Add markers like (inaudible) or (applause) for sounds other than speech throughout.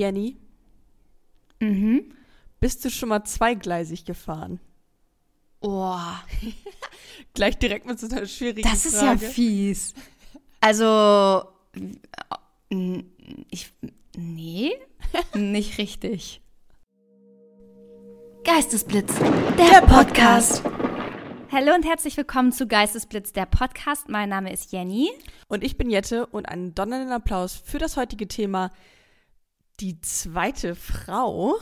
Jenny, Mhm. bist du schon mal zweigleisig gefahren? Oh, (laughs) Gleich direkt mit so einer schwierigen das ist ja Frage. fies. Also, ich, nee, nicht richtig. Geistesblitz, der Podcast. Hallo und herzlich willkommen zu Geistesblitz, der Podcast. Mein Name ist Jenny. Und ich bin Jette und einen donnernden Applaus für das heutige Thema die zweite Frau.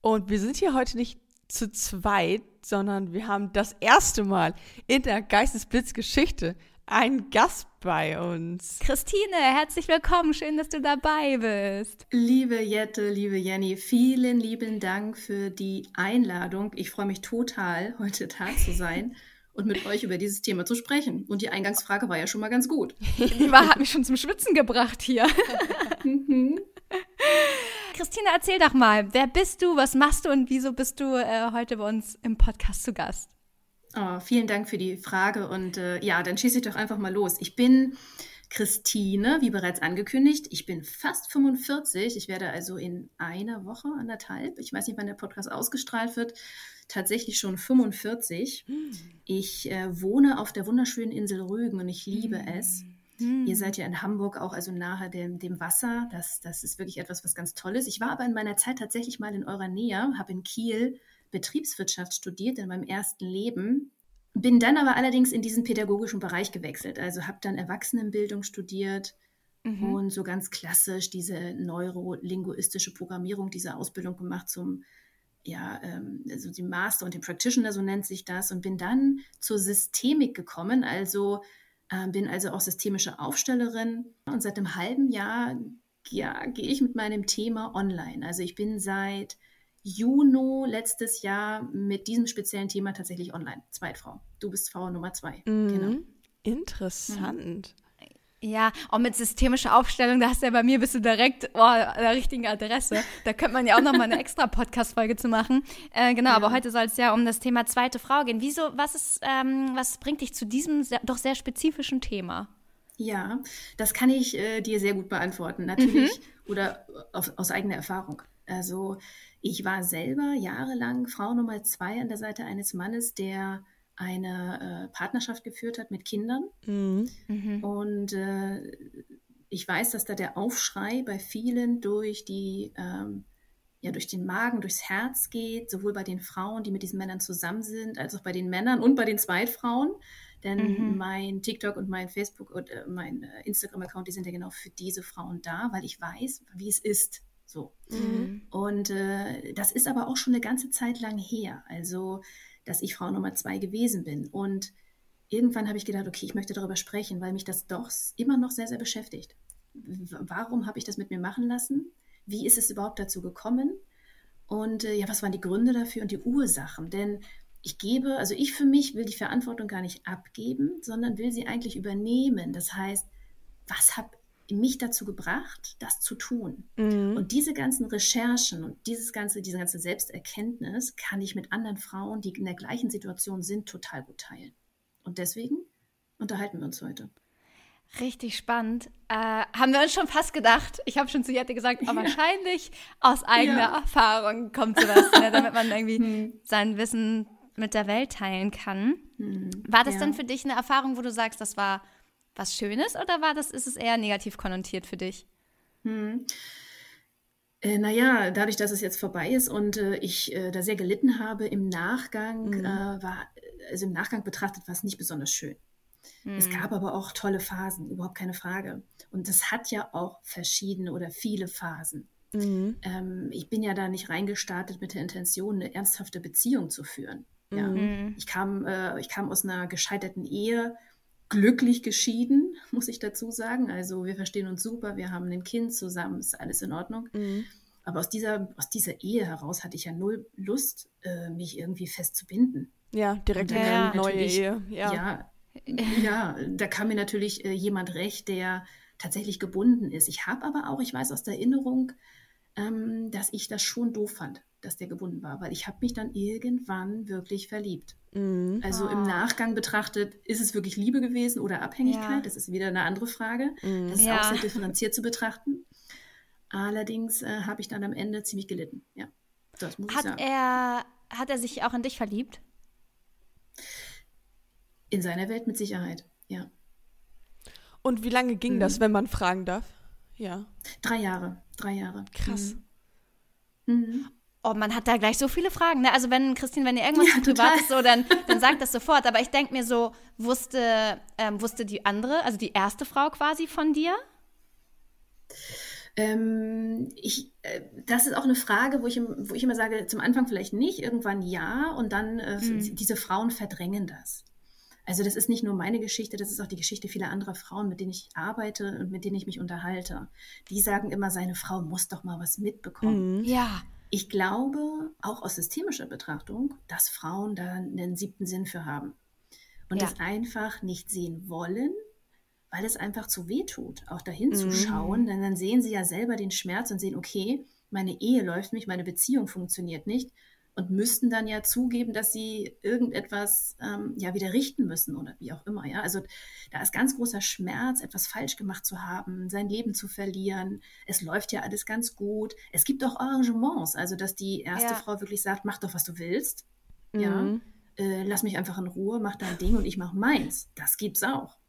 Und wir sind hier heute nicht zu zweit, sondern wir haben das erste Mal in der Geistesblitz-Geschichte einen Gast bei uns. Christine, herzlich willkommen. Schön, dass du dabei bist. Liebe Jette, liebe Jenny, vielen lieben Dank für die Einladung. Ich freue mich total, heute da zu sein (laughs) und mit euch über dieses Thema zu sprechen. Und die Eingangsfrage war ja schon mal ganz gut. Die war, hat mich schon zum Schwitzen gebracht hier. (laughs) (laughs) Mhm. (laughs) Christine, erzähl doch mal, wer bist du, was machst du und wieso bist du äh, heute bei uns im Podcast zu Gast? Oh, vielen Dank für die Frage und äh, ja, dann schieße ich doch einfach mal los. Ich bin Christine, wie bereits angekündigt. Ich bin fast 45. Ich werde also in einer Woche, anderthalb, ich weiß nicht, wann der Podcast ausgestrahlt wird, tatsächlich schon 45. Ich äh, wohne auf der wunderschönen Insel Rügen und ich liebe es. Ihr seid ja in Hamburg auch also nahe dem, dem Wasser. Das, das ist wirklich etwas, was ganz Tolles. Ich war aber in meiner Zeit tatsächlich mal in eurer Nähe, habe in Kiel Betriebswirtschaft studiert in meinem ersten Leben. Bin dann aber allerdings in diesen pädagogischen Bereich gewechselt. Also habe dann Erwachsenenbildung studiert Mhm. und so ganz klassisch diese neurolinguistische Programmierung, diese Ausbildung gemacht zum ja, ähm, also die Master und den Practitioner, so nennt sich das, und bin dann zur Systemik gekommen, also bin also auch systemische Aufstellerin und seit einem halben Jahr ja, gehe ich mit meinem Thema online. Also ich bin seit Juni letztes Jahr mit diesem speziellen Thema tatsächlich online. Zweitfrau. Du bist Frau Nummer zwei. Genau. Mhm. Interessant. Ja, auch mit systemischer Aufstellung, da hast du ja bei mir bist du direkt oh, an der richtigen Adresse. Da könnte man ja auch noch mal eine (laughs) extra Podcast-Folge zu machen. Äh, genau, aber Ja. heute soll es ja um das Thema zweite Frau gehen. Wieso, was ist, ähm, was bringt dich zu diesem sehr, doch sehr spezifischen Thema? Ja, das kann ich äh, dir sehr gut beantworten, natürlich, oder auf, aus eigener Erfahrung. Also ich war selber jahrelang Frau Nummer zwei an der Seite eines Mannes, der eine äh, Partnerschaft geführt hat mit Kindern. Mhm. Und äh, ich weiß, dass da der Aufschrei bei vielen durch die, ähm, ja, durch den Magen, durchs Herz geht, sowohl bei den Frauen, die mit diesen Männern zusammen sind, als auch bei den Männern und bei den Zweitfrauen. Denn Mhm. mein TikTok und mein Facebook und äh, mein äh, Instagram-Account, die sind ja genau für diese Frauen da, weil ich weiß, wie es ist. So. Mhm. Und äh, das ist aber auch schon eine ganze Zeit lang her. Also, dass ich Frau Nummer zwei gewesen bin. Und irgendwann habe ich gedacht, okay, ich möchte darüber sprechen, weil mich das doch immer noch sehr, sehr beschäftigt. Warum habe ich das mit mir machen lassen? Wie ist es überhaupt dazu gekommen? Und äh, ja, was waren die Gründe dafür und die Ursachen? Denn ich gebe, also ich für mich will die Verantwortung gar nicht abgeben, sondern will sie eigentlich übernehmen. Das heißt, was hat mich dazu gebracht, das zu tun? Mhm. Und diese ganzen Recherchen und dieses ganze, diese ganze Selbsterkenntnis kann ich mit anderen Frauen, die in der gleichen Situation sind, total gut teilen. Und deswegen unterhalten wir uns heute. Richtig spannend. Äh, haben wir uns schon fast gedacht. Ich habe schon zu Jette gesagt, aber (laughs) Ja. wahrscheinlich aus eigener Ja. Erfahrung kommt sowas, ne, (laughs) damit man irgendwie Hm. sein Wissen mit der Welt teilen kann. Hm, War das ja. denn für dich eine Erfahrung, wo du sagst, das war was Schönes oder war das, ist es eher negativ konnotiert für dich? Hm. Äh, naja, dadurch, dass es jetzt vorbei ist und äh, ich äh, da sehr gelitten habe, im Nachgang Mhm. äh, war, also im Nachgang betrachtet war es nicht besonders schön. Es Hm. gab aber auch tolle Phasen, überhaupt keine Frage. Und es hat ja auch verschiedene oder viele Phasen. Mhm. ähm, ich bin ja da nicht reingestartet mit der Intention, eine ernsthafte Beziehung zu führen. Ja. Mhm. Ich, kam, äh, ich kam aus einer gescheiterten Ehe, glücklich geschieden, muss ich dazu sagen. Also wir verstehen uns super, wir haben ein Kind zusammen, ist alles in Ordnung. Mhm. Aber aus dieser, aus dieser Ehe heraus hatte ich ja null Lust, äh, mich irgendwie festzubinden. Ja, direkt eine kam neue Ehe. Ja. Ja, ja, da kam mir natürlich äh, jemand recht, der tatsächlich gebunden ist. Ich habe aber auch, ich weiß aus der Erinnerung, ähm, dass ich das schon doof fand, dass der gebunden war, weil ich habe mich dann irgendwann wirklich verliebt. Mhm. Also Ah. im Nachgang betrachtet, ist es wirklich Liebe gewesen oder Abhängigkeit? Ja. Das ist wieder eine andere Frage. Mhm. Das ist Ja. auch sehr differenziert zu betrachten. Allerdings äh, habe ich dann am Ende ziemlich gelitten. Ja, das muss hat ich sagen. Er, hat er sich auch in dich verliebt? In seiner Welt mit Sicherheit, ja. Und wie lange ging mhm. das, wenn man fragen darf? Ja. Drei Jahre. Drei Jahre. Krass. Mhm. Oh, man hat da gleich so viele Fragen. Ne? Also wenn, Christine, wenn ihr irgendwas ja, privat ist, so, dann, dann sagt das sofort. Aber ich denke mir so, wusste, ähm, wusste die andere, also die erste Frau quasi von dir? Ähm, ich, äh, das ist auch eine Frage, wo ich, wo ich immer sage, zum Anfang vielleicht nicht, irgendwann ja und dann äh, mhm. diese Frauen verdrängen das. Also das ist nicht nur meine Geschichte, das ist auch die Geschichte vieler anderer Frauen, mit denen ich arbeite und mit denen ich mich unterhalte. Die sagen immer, seine Frau muss doch mal was mitbekommen. Mhm. Ja. Ich glaube, auch aus systemischer Betrachtung, dass Frauen da einen siebten Sinn für haben. Und ja. das einfach nicht sehen wollen, weil es einfach zu weh tut, auch dahin mhm. zu schauen. Denn dann sehen sie ja selber den Schmerz und sehen, okay, meine Ehe läuft nicht, meine Beziehung funktioniert nicht und müssten dann ja zugeben, dass sie irgendetwas ähm, ja wieder richten müssen oder wie auch immer. Ja, also da ist ganz großer Schmerz, etwas falsch gemacht zu haben, sein Leben zu verlieren. Es läuft ja alles ganz gut. Es gibt auch Arrangements, also dass die erste ja. Frau wirklich sagt, mach doch was du willst. Mhm. Ja, äh, lass mich einfach in Ruhe, mach dein Ding und ich mach meins. Das gibt's auch.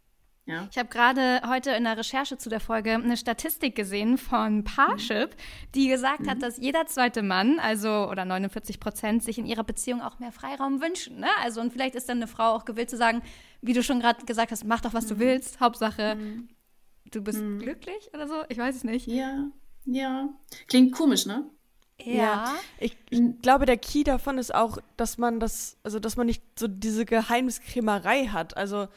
Ja. Ich habe gerade heute in der Recherche zu der Folge eine Statistik gesehen von Parship, mhm. die gesagt mhm. hat, dass jeder zweite Mann, also oder 49 Prozent, sich in ihrer Beziehung auch mehr Freiraum wünschen. Ne? Also und vielleicht ist dann eine Frau auch gewillt zu sagen, wie du schon gerade gesagt hast, mach doch was mhm. du willst, Hauptsache mhm. du bist mhm. glücklich oder so. Ich weiß es nicht. Ja, ja, klingt komisch, ne? Ja. ja. Ich, ich, glaube, der Key davon ist auch, dass man das, also dass man nicht so diese Geheimniskrämerei hat. Also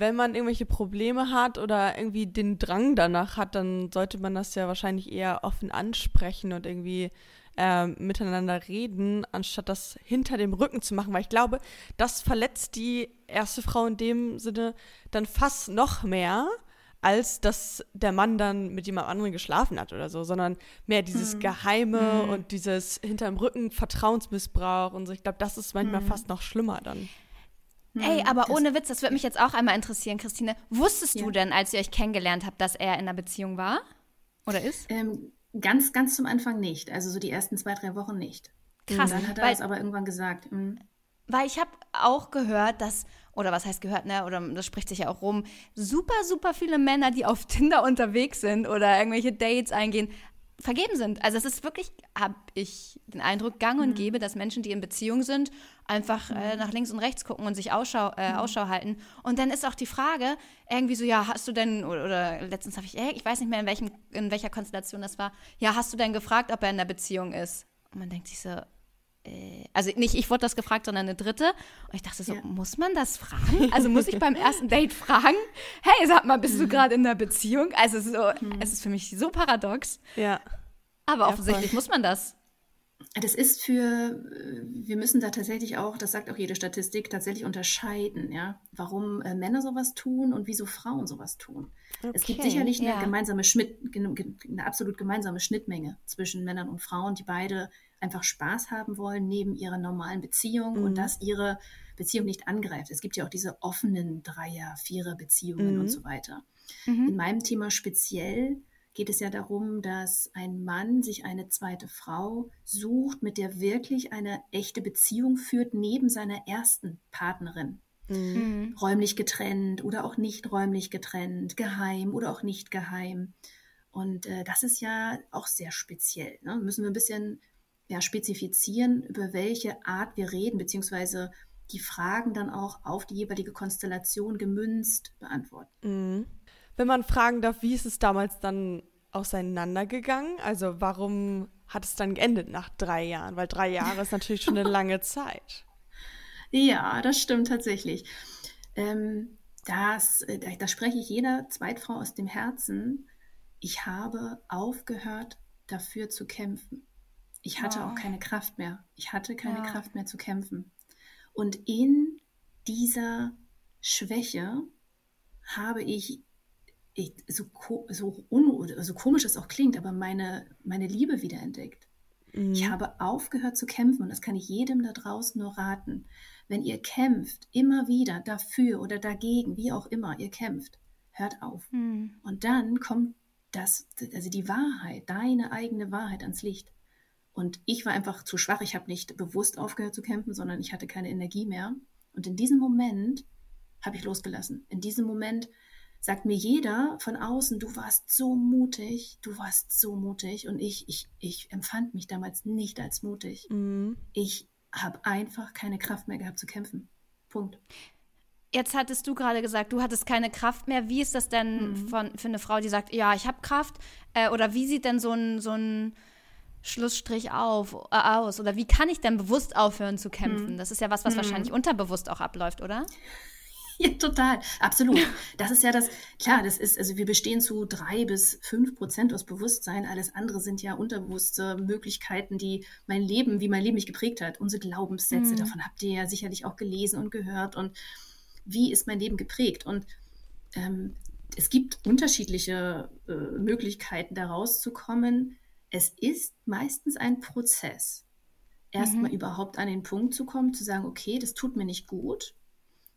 wenn man irgendwelche Probleme hat oder irgendwie den Drang danach hat, dann sollte man das ja wahrscheinlich eher offen ansprechen und irgendwie äh, miteinander reden, anstatt das hinter dem Rücken zu machen. Weil ich glaube, das verletzt die erste Frau in dem Sinne dann fast noch mehr, als dass der Mann dann mit jemand anderem geschlafen hat oder so, sondern mehr dieses hm. Geheime hm. und dieses hinterm Rücken Vertrauensmissbrauch und so. Ich glaube, das ist manchmal hm. fast noch schlimmer dann. Ey, hm, aber das ohne Witz, das würde mich jetzt auch einmal interessieren, Christine. Wusstest ja. du denn, als ihr euch kennengelernt habt, dass er in einer Beziehung war? Oder ist? Ähm, ganz, ganz zum Anfang nicht. Also so die ersten zwei, drei Wochen nicht. Krass. Und dann hat er es aber irgendwann gesagt. Mhm. Weil ich habe auch gehört, dass, oder was heißt gehört, ne? Oder das spricht sich ja auch rum, super, super viele Männer, die auf Tinder unterwegs sind oder irgendwelche Dates eingehen, vergeben sind. Also es ist wirklich, habe ich den Eindruck, gang und mhm. gäbe, dass Menschen, die in Beziehung sind, einfach äh, mhm. nach links und rechts gucken und sich Ausschau, äh, mhm. Ausschau halten. Und dann ist auch die Frage, irgendwie so, ja, hast du denn, oder, oder letztens habe ich, ey, ich weiß nicht mehr, in, welchem, in welcher Konstellation das war, ja, hast du denn gefragt, ob er in der Beziehung ist? Und man denkt sich so, äh, also nicht ich wurde das gefragt, sondern eine dritte. Und ich dachte so, ja. muss man das fragen? Also muss ich beim ersten Date fragen, hey, sag mal, bist du mhm. gerade in einer Beziehung? Also so, mhm. es ist für mich so paradox. Ja. Aber ja, offensichtlich voll. muss man das. Das ist für, wir müssen da tatsächlich auch, das sagt auch jede Statistik, tatsächlich unterscheiden, ja, warum äh, Männer sowas tun und wieso Frauen sowas tun. Okay, es gibt sicherlich ja. eine gemeinsame Schnitt, eine absolut gemeinsame Schnittmenge zwischen Männern und Frauen, die beide einfach Spaß haben wollen neben ihrer normalen Beziehung mhm. und dass ihre Beziehung nicht angreift. Es gibt ja auch diese offenen Dreier-, Vierer-Beziehungen mhm. und so weiter. Mhm. In meinem Thema speziell geht es ja darum, dass ein Mann sich eine zweite Frau sucht, mit der wirklich eine echte Beziehung führt, neben seiner ersten Partnerin. Mhm. Räumlich getrennt oder auch nicht räumlich getrennt, geheim oder auch nicht geheim. Und äh, das ist ja auch sehr speziell. Ne? Müssen wir ein bisschen ja, spezifizieren, über welche Art wir reden, beziehungsweise die Fragen dann auch auf die jeweilige Konstellation gemünzt beantworten. Mhm. Wenn man fragen darf, wie ist es damals dann auseinandergegangen? Also warum hat es dann geendet nach drei Jahren? Weil drei Jahre ist natürlich schon eine (laughs) lange Zeit. Ja, das stimmt tatsächlich. Ähm, das, äh, da spreche ich jeder Zweitfrau aus dem Herzen. Ich habe aufgehört, dafür zu kämpfen. Ich hatte oh. auch keine Kraft mehr. Ich hatte keine ja. Kraft mehr zu kämpfen. Und in dieser Schwäche habe ich, ich so, so, un, so komisch es auch klingt, aber meine, meine Liebe wiederentdeckt. Mhm. Ich habe aufgehört zu kämpfen und das kann ich jedem da draußen nur raten. Wenn ihr kämpft, immer wieder dafür oder dagegen, wie auch immer ihr kämpft, hört auf. Mhm. Und dann kommt das, also die Wahrheit, deine eigene Wahrheit ans Licht. Und ich war einfach zu schwach. Ich habe nicht bewusst aufgehört zu kämpfen, sondern ich hatte keine Energie mehr. Und in diesem Moment habe ich losgelassen. In diesem Moment sagt mir jeder von außen, du warst so mutig, du warst so mutig. Und ich, ich, ich empfand mich damals nicht als mutig. Mhm. Ich habe einfach keine Kraft mehr gehabt zu kämpfen. Punkt. Jetzt hattest du gerade gesagt, du hattest keine Kraft mehr. Wie ist das denn mhm. von, für eine Frau, die sagt, ja, ich habe Kraft? Äh, oder wie sieht denn so ein, so ein Schlussstrich auf, äh, aus? Oder wie kann ich denn bewusst aufhören zu kämpfen? Mhm. Das ist ja was, was mhm. wahrscheinlich unterbewusst auch abläuft, oder? Ja, total. Absolut. (laughs) Das ist ja das, klar, das ist, also wir bestehen zu drei bis fünf Prozent aus Bewusstsein. Alles andere sind ja unterbewusste Möglichkeiten, die mein Leben, wie mein Leben mich geprägt hat. Unsere Glaubenssätze, mhm. davon habt ihr ja sicherlich auch gelesen und gehört. Und wie ist mein Leben geprägt? Und ähm, es gibt unterschiedliche äh, Möglichkeiten, da rauszukommen. Es ist meistens ein Prozess. Erstmal mhm. überhaupt an den Punkt zu kommen, zu sagen, okay, das tut mir nicht gut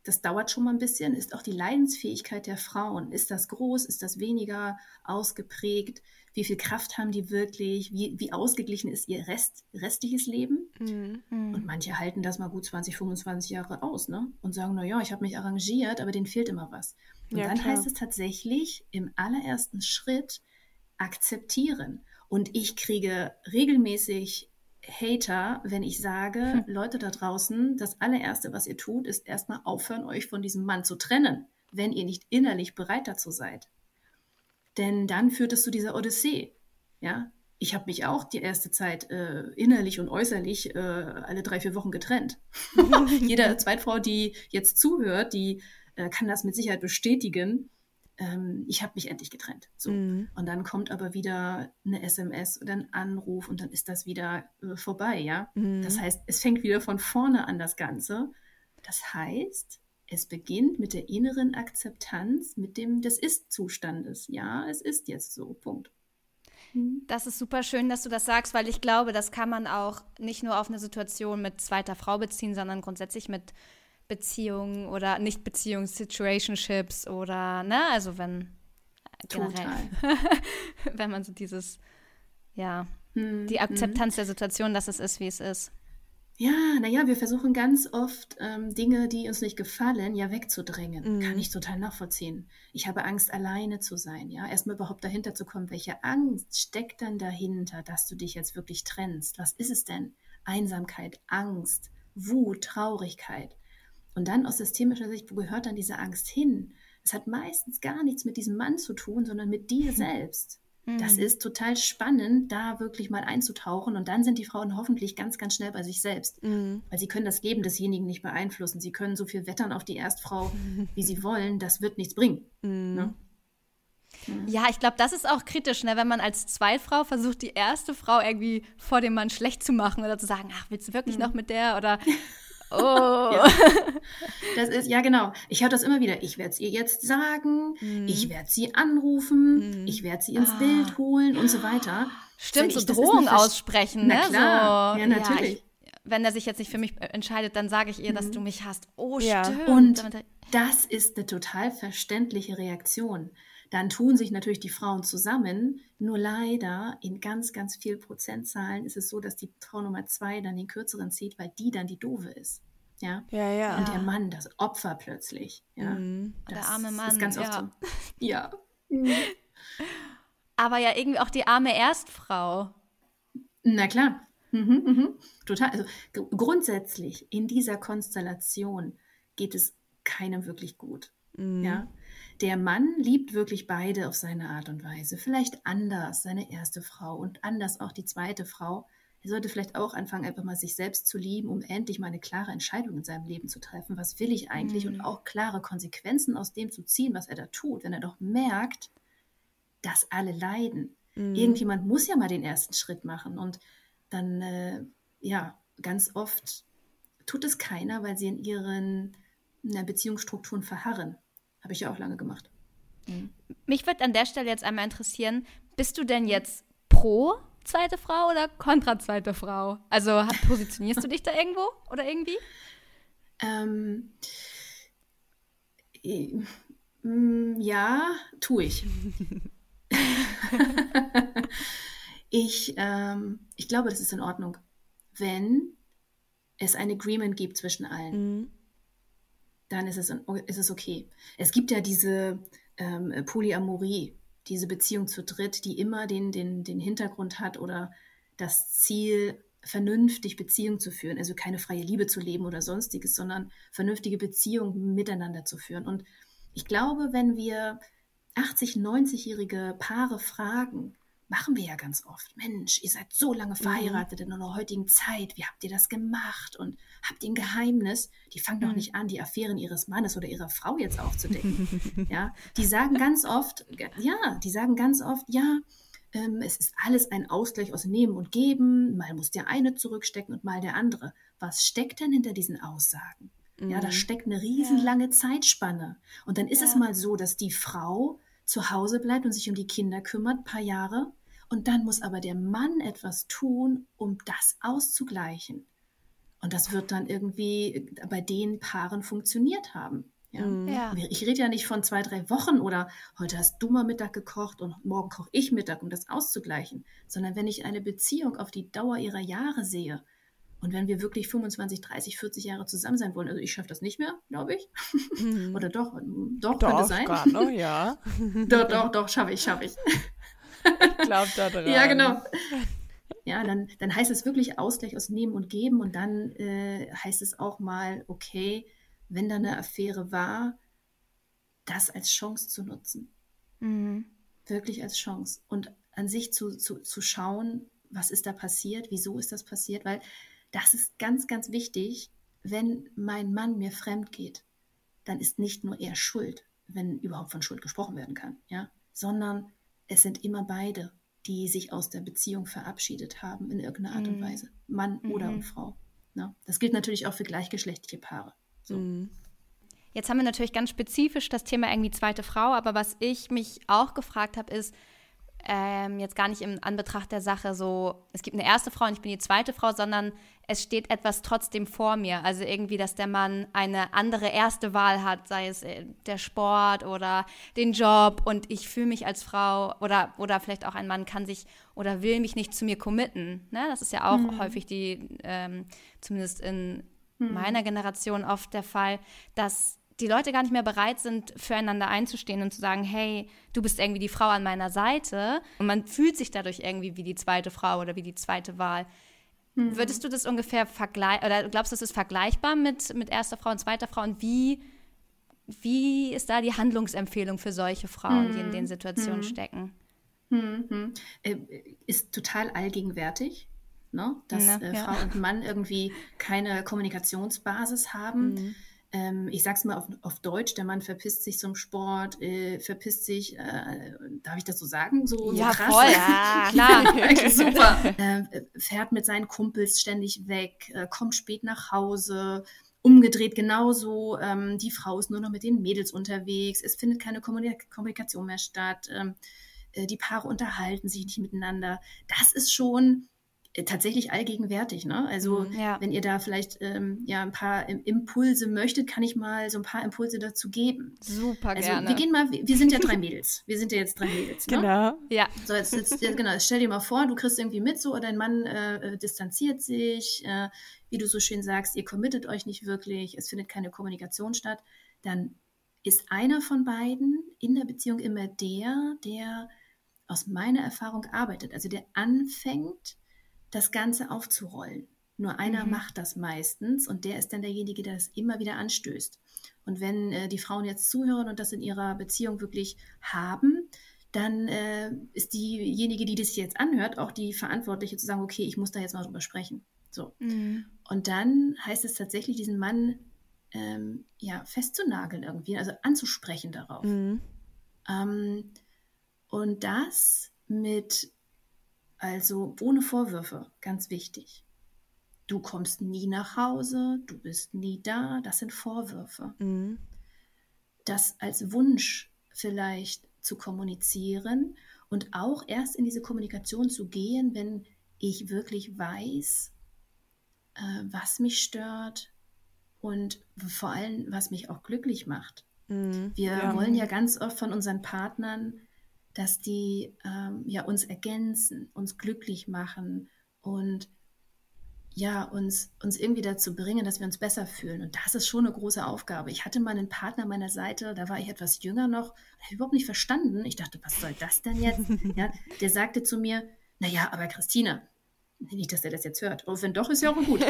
das dauert schon mal ein bisschen, ist auch die Leidensfähigkeit der Frauen. Ist das groß? Ist das weniger ausgeprägt? Wie viel Kraft haben die wirklich? Wie, wie ausgeglichen ist ihr Rest, restliches Leben? Mhm. Und manche halten das mal gut 20, 25 Jahre aus ne? und sagen, naja, ich habe mich arrangiert, aber denen fehlt immer was. Und ja, dann klar. heißt es tatsächlich im allerersten Schritt akzeptieren. Und ich kriege regelmäßig Hater, wenn ich sage, hm. Leute da draußen, das allererste, was ihr tut, ist erstmal aufhören, euch von diesem Mann zu trennen, wenn ihr nicht innerlich bereit dazu seid. Denn dann führt es zu dieser Odyssee. Ja, ich habe mich auch die erste Zeit äh, innerlich und äußerlich äh, alle drei, vier Wochen getrennt. (laughs) Jede Zweitfrau, die jetzt zuhört, die äh, kann das mit Sicherheit bestätigen ähm, ich habe mich endlich getrennt. So. Mhm. Und dann kommt aber wieder eine SMS oder ein Anruf und dann ist das wieder äh, vorbei, ja. Mhm. Das heißt, es fängt wieder von vorne an das Ganze. Das heißt, es beginnt mit der inneren Akzeptanz, mit dem des Ist-Zustandes. Ja, es ist jetzt so. Punkt. Mhm. Das ist super schön, dass du das sagst, weil ich glaube, das kann man auch nicht nur auf eine Situation mit zweiter Frau beziehen, sondern grundsätzlich mit Beziehungen oder nicht Beziehungs Situationships oder ne, also wenn generell, (laughs) wenn man so dieses ja, hm, die Akzeptanz hm. der Situation, dass es ist, wie es ist. Ja, naja, wir versuchen ganz oft ähm, Dinge, die uns nicht gefallen, ja wegzudrängen. Mhm. Kann ich total nachvollziehen. Ich habe Angst, alleine zu sein, ja. Erstmal überhaupt dahinter zu kommen, welche Angst steckt dann dahinter, dass du dich jetzt wirklich trennst? Was ist es denn? Einsamkeit, Angst, Wut, Traurigkeit. Und dann aus systemischer Sicht, wo gehört dann diese Angst hin? Es hat meistens gar nichts mit diesem Mann zu tun, sondern mit dir hm. selbst. Das hm. ist total spannend, da wirklich mal einzutauchen. Und dann sind die Frauen hoffentlich ganz, ganz schnell bei sich selbst. Mhm. Weil sie können das Leben desjenigen nicht beeinflussen. Sie können so viel wettern auf die Erstfrau, (laughs) wie sie wollen. Das wird nichts bringen. Mhm. Ne? Ja, ich glaube, das ist auch kritisch, ne? wenn man als Zweitfrau versucht, die erste Frau irgendwie vor dem Mann schlecht zu machen oder zu sagen, ach, willst du wirklich mhm. noch mit der? Oder (laughs) Oh. Ja. (laughs) Das ist, ja genau. Ich höre das immer wieder. Ich werde es ihr jetzt sagen, mhm. ich werde sie anrufen, mhm. ich werde sie ins ah. Bild holen und so weiter. Stimmt, so Drohung aussprechen, ne? Na klar. So, ja, natürlich. Ja, ich, wenn er sich jetzt nicht für mich entscheidet, dann sage ich ihr, dass mhm. du mich hast. Oh, ja. stimmt. Und das ist eine total verständliche Reaktion dann tun sich natürlich die Frauen zusammen. Nur leider in ganz, ganz viel Prozentzahlen ist es so, dass die Frau Nummer zwei dann den kürzeren zieht, weil die dann die doofe ist. Ja, ja. ja. Und der Mann, das Opfer plötzlich. Ja, mhm. der arme Mann. Ist ganz oft ja. so. Ja. Aber ja irgendwie auch die arme Erstfrau. Na klar. Mhm, mhm. Total. Also grundsätzlich in dieser Konstellation geht es keinem wirklich gut. Mhm. Ja der Mann liebt wirklich beide auf seine Art und Weise. Vielleicht anders seine erste Frau und anders auch die zweite Frau. Er sollte vielleicht auch anfangen, einfach mal sich selbst zu lieben, um endlich mal eine klare Entscheidung in seinem Leben zu treffen. Was will ich eigentlich? Mhm. Und auch klare Konsequenzen aus dem zu ziehen, was er da tut. Wenn er doch merkt, dass alle leiden. Mhm. Irgendjemand muss ja mal den ersten Schritt machen. Und dann, äh, ja, ganz oft tut es keiner, weil sie in ihren na, Beziehungsstrukturen verharren. Habe ich ja auch lange gemacht. Mhm. Mich würde an der Stelle jetzt einmal interessieren, bist du denn jetzt pro zweite Frau oder kontra zweite Frau? Also positionierst du dich da irgendwo oder irgendwie? Ähm, äh, ja, tue ich. (laughs) ich, ähm, ich glaube, das ist in Ordnung, wenn es ein Agreement gibt zwischen allen. Mhm. Dann ist es, ist es okay. Es gibt ja diese ähm, Polyamorie, diese Beziehung zu dritt, die immer den, den, den Hintergrund hat oder das Ziel, vernünftig Beziehung zu führen, also keine freie Liebe zu leben oder sonstiges, sondern vernünftige Beziehungen miteinander zu führen. Und ich glaube, wenn wir 80, 90-jährige Paare fragen, machen wir ja ganz oft. Mensch, ihr seid so lange mhm. verheiratet in eurer heutigen Zeit. Wie habt ihr das gemacht? Und habt ihr ein Geheimnis? Die fangen doch nicht an, die Affären ihres Mannes oder ihrer Frau jetzt aufzudecken. (laughs) ja, die sagen ganz oft, ja, die sagen ganz oft, ja, ähm, es ist alles ein Ausgleich aus Nehmen und Geben. Mal muss der eine zurückstecken und mal der andere. Was steckt denn hinter diesen Aussagen? Mhm. Ja, da mhm. steckt eine riesenlange ja. Zeitspanne. Und dann ist ja. es mal so, dass die Frau zu Hause bleibt und sich um die Kinder kümmert, ein paar Jahre. Und dann muss aber der Mann etwas tun, um das auszugleichen. Und das wird dann irgendwie bei den Paaren funktioniert haben. Ja. Mhm. ja. Ich rede ja nicht von zwei, drei Wochen oder heute hast du mal Mittag gekocht und morgen koche ich Mittag, um das auszugleichen, sondern wenn ich eine Beziehung auf die Dauer ihrer Jahre sehe und wenn wir wirklich 25, 30, 40 Jahre zusammen sein wollen, also ich schaffe das nicht mehr, glaube ich. Mhm. (laughs) Oder doch, doch, doch könnte sein. Grad noch, ja. (laughs) doch, doch, doch, schaffe ich, schaffe ich. ich glaube da (laughs) dran. Ja, genau. Ja, dann, dann heißt es wirklich Ausgleich aus Nehmen und Geben und dann äh, heißt es auch mal, okay, wenn da eine Affäre war, das als Chance zu nutzen. Mhm. Wirklich als Chance. Und an sich zu, zu, zu schauen, was ist da passiert, wieso ist das passiert, weil das ist ganz, ganz wichtig, wenn mein Mann mir fremd geht, dann ist nicht nur er schuld, wenn überhaupt von Schuld gesprochen werden kann, ja, sondern es sind immer beide, die sich aus der Beziehung verabschiedet haben in irgendeiner Art mhm. und Weise, Mann mhm. oder Frau. Ne? Das gilt natürlich auch für gleichgeschlechtliche Paare. So. Mhm. Jetzt haben wir natürlich ganz spezifisch das Thema irgendwie zweite Frau, aber was ich mich auch gefragt habe, ist, ähm, jetzt gar nicht im Anbetracht der Sache so, es gibt eine erste Frau und ich bin die zweite Frau, sondern es steht etwas trotzdem vor mir. Also irgendwie, dass der Mann eine andere erste Wahl hat, sei es äh, der Sport oder den Job und ich fühle mich als Frau oder, oder vielleicht auch ein Mann kann sich oder will mich nicht zu mir committen. Ne? Das ist ja auch mhm. häufig die, ähm, zumindest in mhm. meiner Generation oft der Fall, dass die Leute gar nicht mehr bereit sind, füreinander einzustehen und zu sagen, hey, du bist irgendwie die Frau an meiner Seite. Und man fühlt sich dadurch irgendwie wie die zweite Frau oder wie die zweite Wahl. Mhm. Würdest du das ungefähr vergleichen, oder glaubst du, das ist vergleichbar mit, mit erster Frau und zweiter Frau? Und wie, wie ist da die Handlungsempfehlung für solche Frauen, mhm. die in den Situationen mhm. stecken? Mhm. Äh, ist total allgegenwärtig ne? dass ja, äh, Frau und Mann irgendwie keine Kommunikationsbasis haben. Ähm, ich sag's mal auf, auf, Deutsch, der Mann verpisst sich zum Sport, äh, verpisst sich, äh, darf ich das so sagen? So, ja, so krass. Voll. (laughs) Ja, klar. (laughs) super. Äh, fährt mit seinen Kumpels ständig weg, äh, kommt spät nach Hause, umgedreht genauso. Ähm, die Frau ist nur noch mit den Mädels unterwegs. Es findet keine Kommunikation mehr statt. Ähm, äh, die Paare unterhalten sich nicht miteinander. Das ist schon tatsächlich allgegenwärtig. Ne? Also mhm, ja. wenn ihr da vielleicht ähm, ja ein paar Impulse möchtet, kann ich mal so ein paar Impulse dazu geben. Super also, gerne. Wir gehen mal, wir sind ja drei Mädels. Wir sind ja jetzt drei Mädels. (laughs) Ne? Genau. Ja. So jetzt, jetzt, genau. Jetzt stell dir mal vor, du kriegst irgendwie mit, so dein Mann äh, äh, distanziert sich, äh, wie du so schön sagst, ihr committet euch nicht wirklich, es findet keine Kommunikation statt. Dann ist einer von beiden in der Beziehung immer der, der aus meiner Erfahrung arbeitet, also der anfängt das Ganze aufzurollen. Nur einer mhm. macht das meistens und der ist dann derjenige, der das immer wieder anstößt. Und wenn äh, die Frauen jetzt zuhören und das in ihrer Beziehung wirklich haben, dann äh, ist diejenige, die das jetzt anhört, auch die Verantwortliche zu sagen, okay, ich muss da jetzt mal drüber sprechen. So. Mhm. Und dann heißt es tatsächlich, diesen Mann ähm, ja, festzunageln irgendwie, also anzusprechen darauf. Mhm. Ähm, und das mit also ohne Vorwürfe, ganz wichtig. Du kommst nie nach Hause, du bist nie da, das sind Vorwürfe. Mhm. Das als Wunsch vielleicht zu kommunizieren und auch erst in diese Kommunikation zu gehen, wenn ich wirklich weiß, äh, was mich stört und vor allem, was mich auch glücklich macht. Mhm. Wir ja. wollen ja ganz oft von unseren Partnern dass die ähm, ja uns ergänzen, uns glücklich machen und ja, uns, uns irgendwie dazu bringen, dass wir uns besser fühlen. Und das ist schon eine große Aufgabe. Ich hatte mal einen Partner an meiner Seite, da war ich etwas jünger noch, habe überhaupt nicht verstanden. Ich dachte, was soll das denn jetzt? (laughs) ja, der sagte zu mir, naja, aber Christina, nicht, dass er das jetzt hört, aber wenn doch, ist ja auch gut.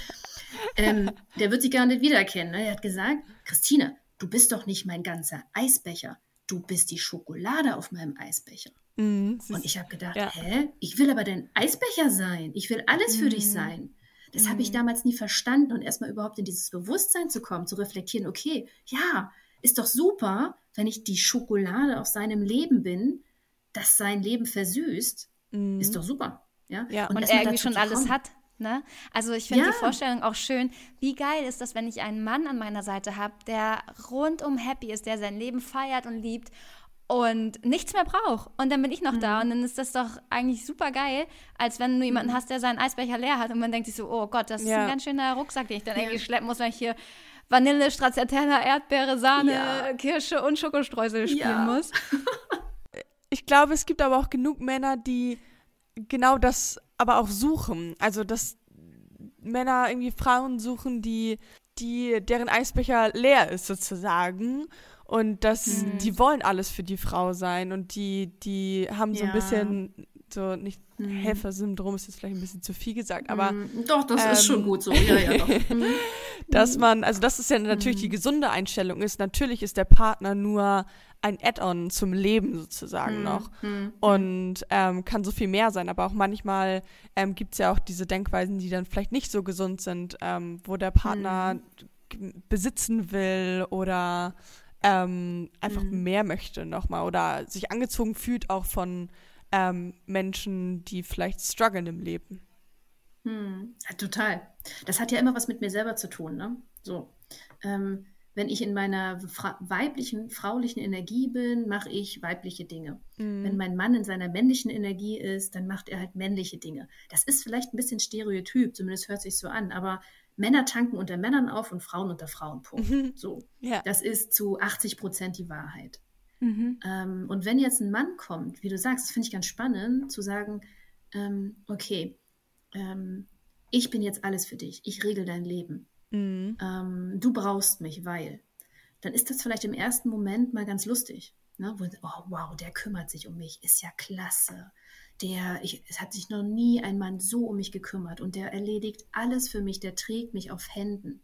(laughs) ähm, der wird sich gar nicht wiedererkennen. Ne? Er hat gesagt, Christina, du bist doch nicht mein ganzer Eisbecher. Du bist die Schokolade auf meinem Eisbecher. Mm, und ich habe gedacht, ja. hä? Ich will aber dein Eisbecher sein. Ich will alles für mm. dich sein. Das mm. habe ich mhm. damals nie verstanden und erstmal überhaupt in dieses Bewusstsein zu kommen, zu reflektieren, okay, ja, ist doch super, wenn ich die Schokolade auf seinem Leben bin, das sein Leben versüßt, mhm. ist doch super. Ja, ja. und, und er irgendwie schon alles hat. Ne? Also ich finde ja. die Vorstellung auch schön. Wie geil ist das, wenn ich einen Mann an meiner Seite habe, der rundum happy ist, der sein Leben feiert und liebt und nichts mehr braucht. Und dann bin ich noch mhm. da und dann ist das doch eigentlich super geil, als wenn du jemanden mhm. hast, der seinen Eisbecher leer hat und man denkt sich so, oh Gott, das ja. ist ein ganz schöner Rucksack, den ich dann ja. irgendwie schleppen muss, wenn ich hier Vanille, Stracciatella, Erdbeere, Sahne, ja. Kirsche und Schokostreusel spielen muss. (laughs) Ich glaube, es gibt aber auch genug Männer, die genau das aber auch suchen. Also, dass Männer irgendwie Frauen suchen, die, die, deren Eisbecher leer ist sozusagen und dass mhm. die wollen alles für die Frau sein und die, die haben so ja. ein bisschen so nicht mhm. Helfersyndrom ist jetzt vielleicht ein bisschen zu viel gesagt, aber mhm. doch, das ähm, ist schon ähm, gut so. Ja, ja, doch. (laughs) Mhm. dass man, also das ist ja natürlich die mhm. gesunde Einstellung ist. Natürlich ist der Partner nur ein Add-on zum Leben sozusagen mhm. noch und ähm, kann so viel mehr sein. Aber auch manchmal ähm, gibt es ja auch diese Denkweisen, die dann vielleicht nicht so gesund sind, ähm, wo der Partner besitzen will oder ähm, einfach mhm. mehr möchte nochmal oder sich angezogen fühlt auch von ähm, Menschen, die vielleicht strugglen im Leben. Hm. Total. Das hat ja immer was mit mir selber zu tun, ne? So. Ähm, wenn ich in meiner fra weiblichen, fraulichen Energie bin, mache ich weibliche Dinge. Mhm. Wenn mein Mann in seiner männlichen Energie ist, dann macht er halt männliche Dinge. Das ist vielleicht ein bisschen stereotyp, zumindest hört sich so an, aber Männer tanken unter Männern auf und Frauen unter Frauen. Punkt. Mhm. So. Ja. Das ist zu 80 Prozent die Wahrheit. Mhm. Ähm, und wenn jetzt ein Mann kommt, wie du sagst, das finde ich ganz spannend, zu sagen, ähm, okay, ähm, ich bin jetzt alles für dich, ich regel dein Leben. Mhm. Ähm, du brauchst mich, weil. Dann ist das vielleicht im ersten Moment mal ganz lustig. Ne? Wo, oh, wow, der kümmert sich um mich, ist ja klasse der, ich, es hat sich noch nie ein Mann so um mich gekümmert und der erledigt alles für mich, der trägt mich auf Händen.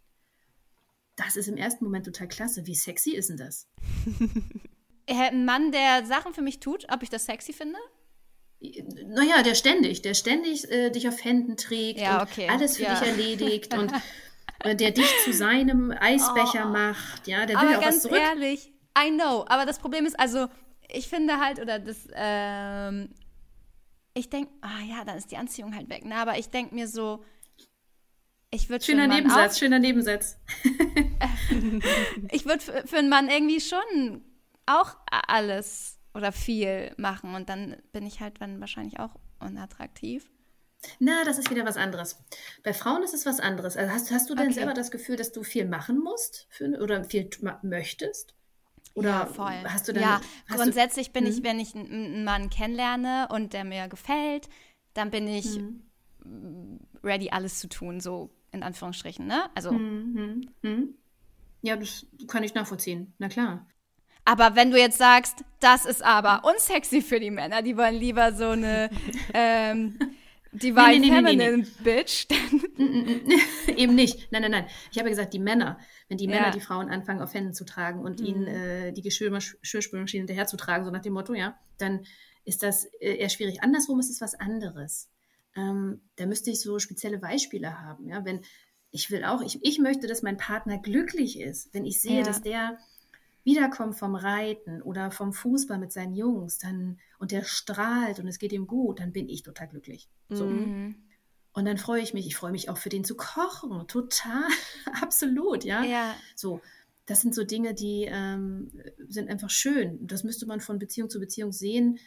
Das ist im ersten Moment total klasse. Wie sexy ist denn das? (laughs) ein Mann, der Sachen für mich tut, ob ich das sexy finde? Naja, der ständig, der ständig äh, dich auf Händen trägt ja, und okay. alles für ja. dich erledigt und (laughs) äh, der dich zu seinem Eisbecher oh. macht. Ja, der will aber auch ganz was zurück. ehrlich, I know, aber das Problem ist also, ich finde halt, oder das, ähm, ich denke, ah ja, dann ist die Anziehung halt weg. Ne? Aber ich denke mir so, ich würde Schöner Nebensatz, auch, schöner Nebensatz. (laughs) (laughs) ich würde für, für einen Mann irgendwie schon auch alles oder viel machen und dann bin ich halt dann wahrscheinlich auch unattraktiv. Na, das ist wieder was anderes. Bei Frauen ist es was anderes. Also hast, hast du denn okay. selber das Gefühl, dass du viel machen musst für, oder viel möchtest? Oder ja, voll. hast du dann. Ja, grundsätzlich du, bin ich, hm? wenn ich einen Mann kennenlerne und der mir gefällt, dann bin ich hm. ready, alles zu tun, so in Anführungsstrichen, ne? Also. Hm, ja, das kann ich nachvollziehen. Na klar. Aber wenn du jetzt sagst, das ist aber unsexy für die Männer, die wollen lieber so eine (laughs) ähm, Divine nee, nee, Feminine nee, Bitch, dann. (laughs) Eben nicht. Nein, nein, nein. Ich habe ja gesagt, die Männer wenn die Männer ja. die Frauen anfangen, auf Händen zu tragen und mhm. ihnen äh, die Geschirrspülmaschine hinterherzutragen, so nach dem Motto, ja, dann ist das äh, eher schwierig. Andersrum ist es was anderes. Ähm, da müsste ich so spezielle Beispiele haben. Ja? Wenn ich will auch, ich, ich möchte, dass mein Partner glücklich ist. Wenn ich sehe, ja. dass der wiederkommt vom Reiten oder vom Fußball mit seinen Jungs, dann und der strahlt und es geht ihm gut, dann bin ich total glücklich. So. Mhm. Und dann freue ich mich, ich freue mich auch für den zu kochen, total, (laughs) absolut, ja. ja. So, das sind so Dinge, die ähm, sind einfach schön. Das müsste man von Beziehung zu Beziehung sehen,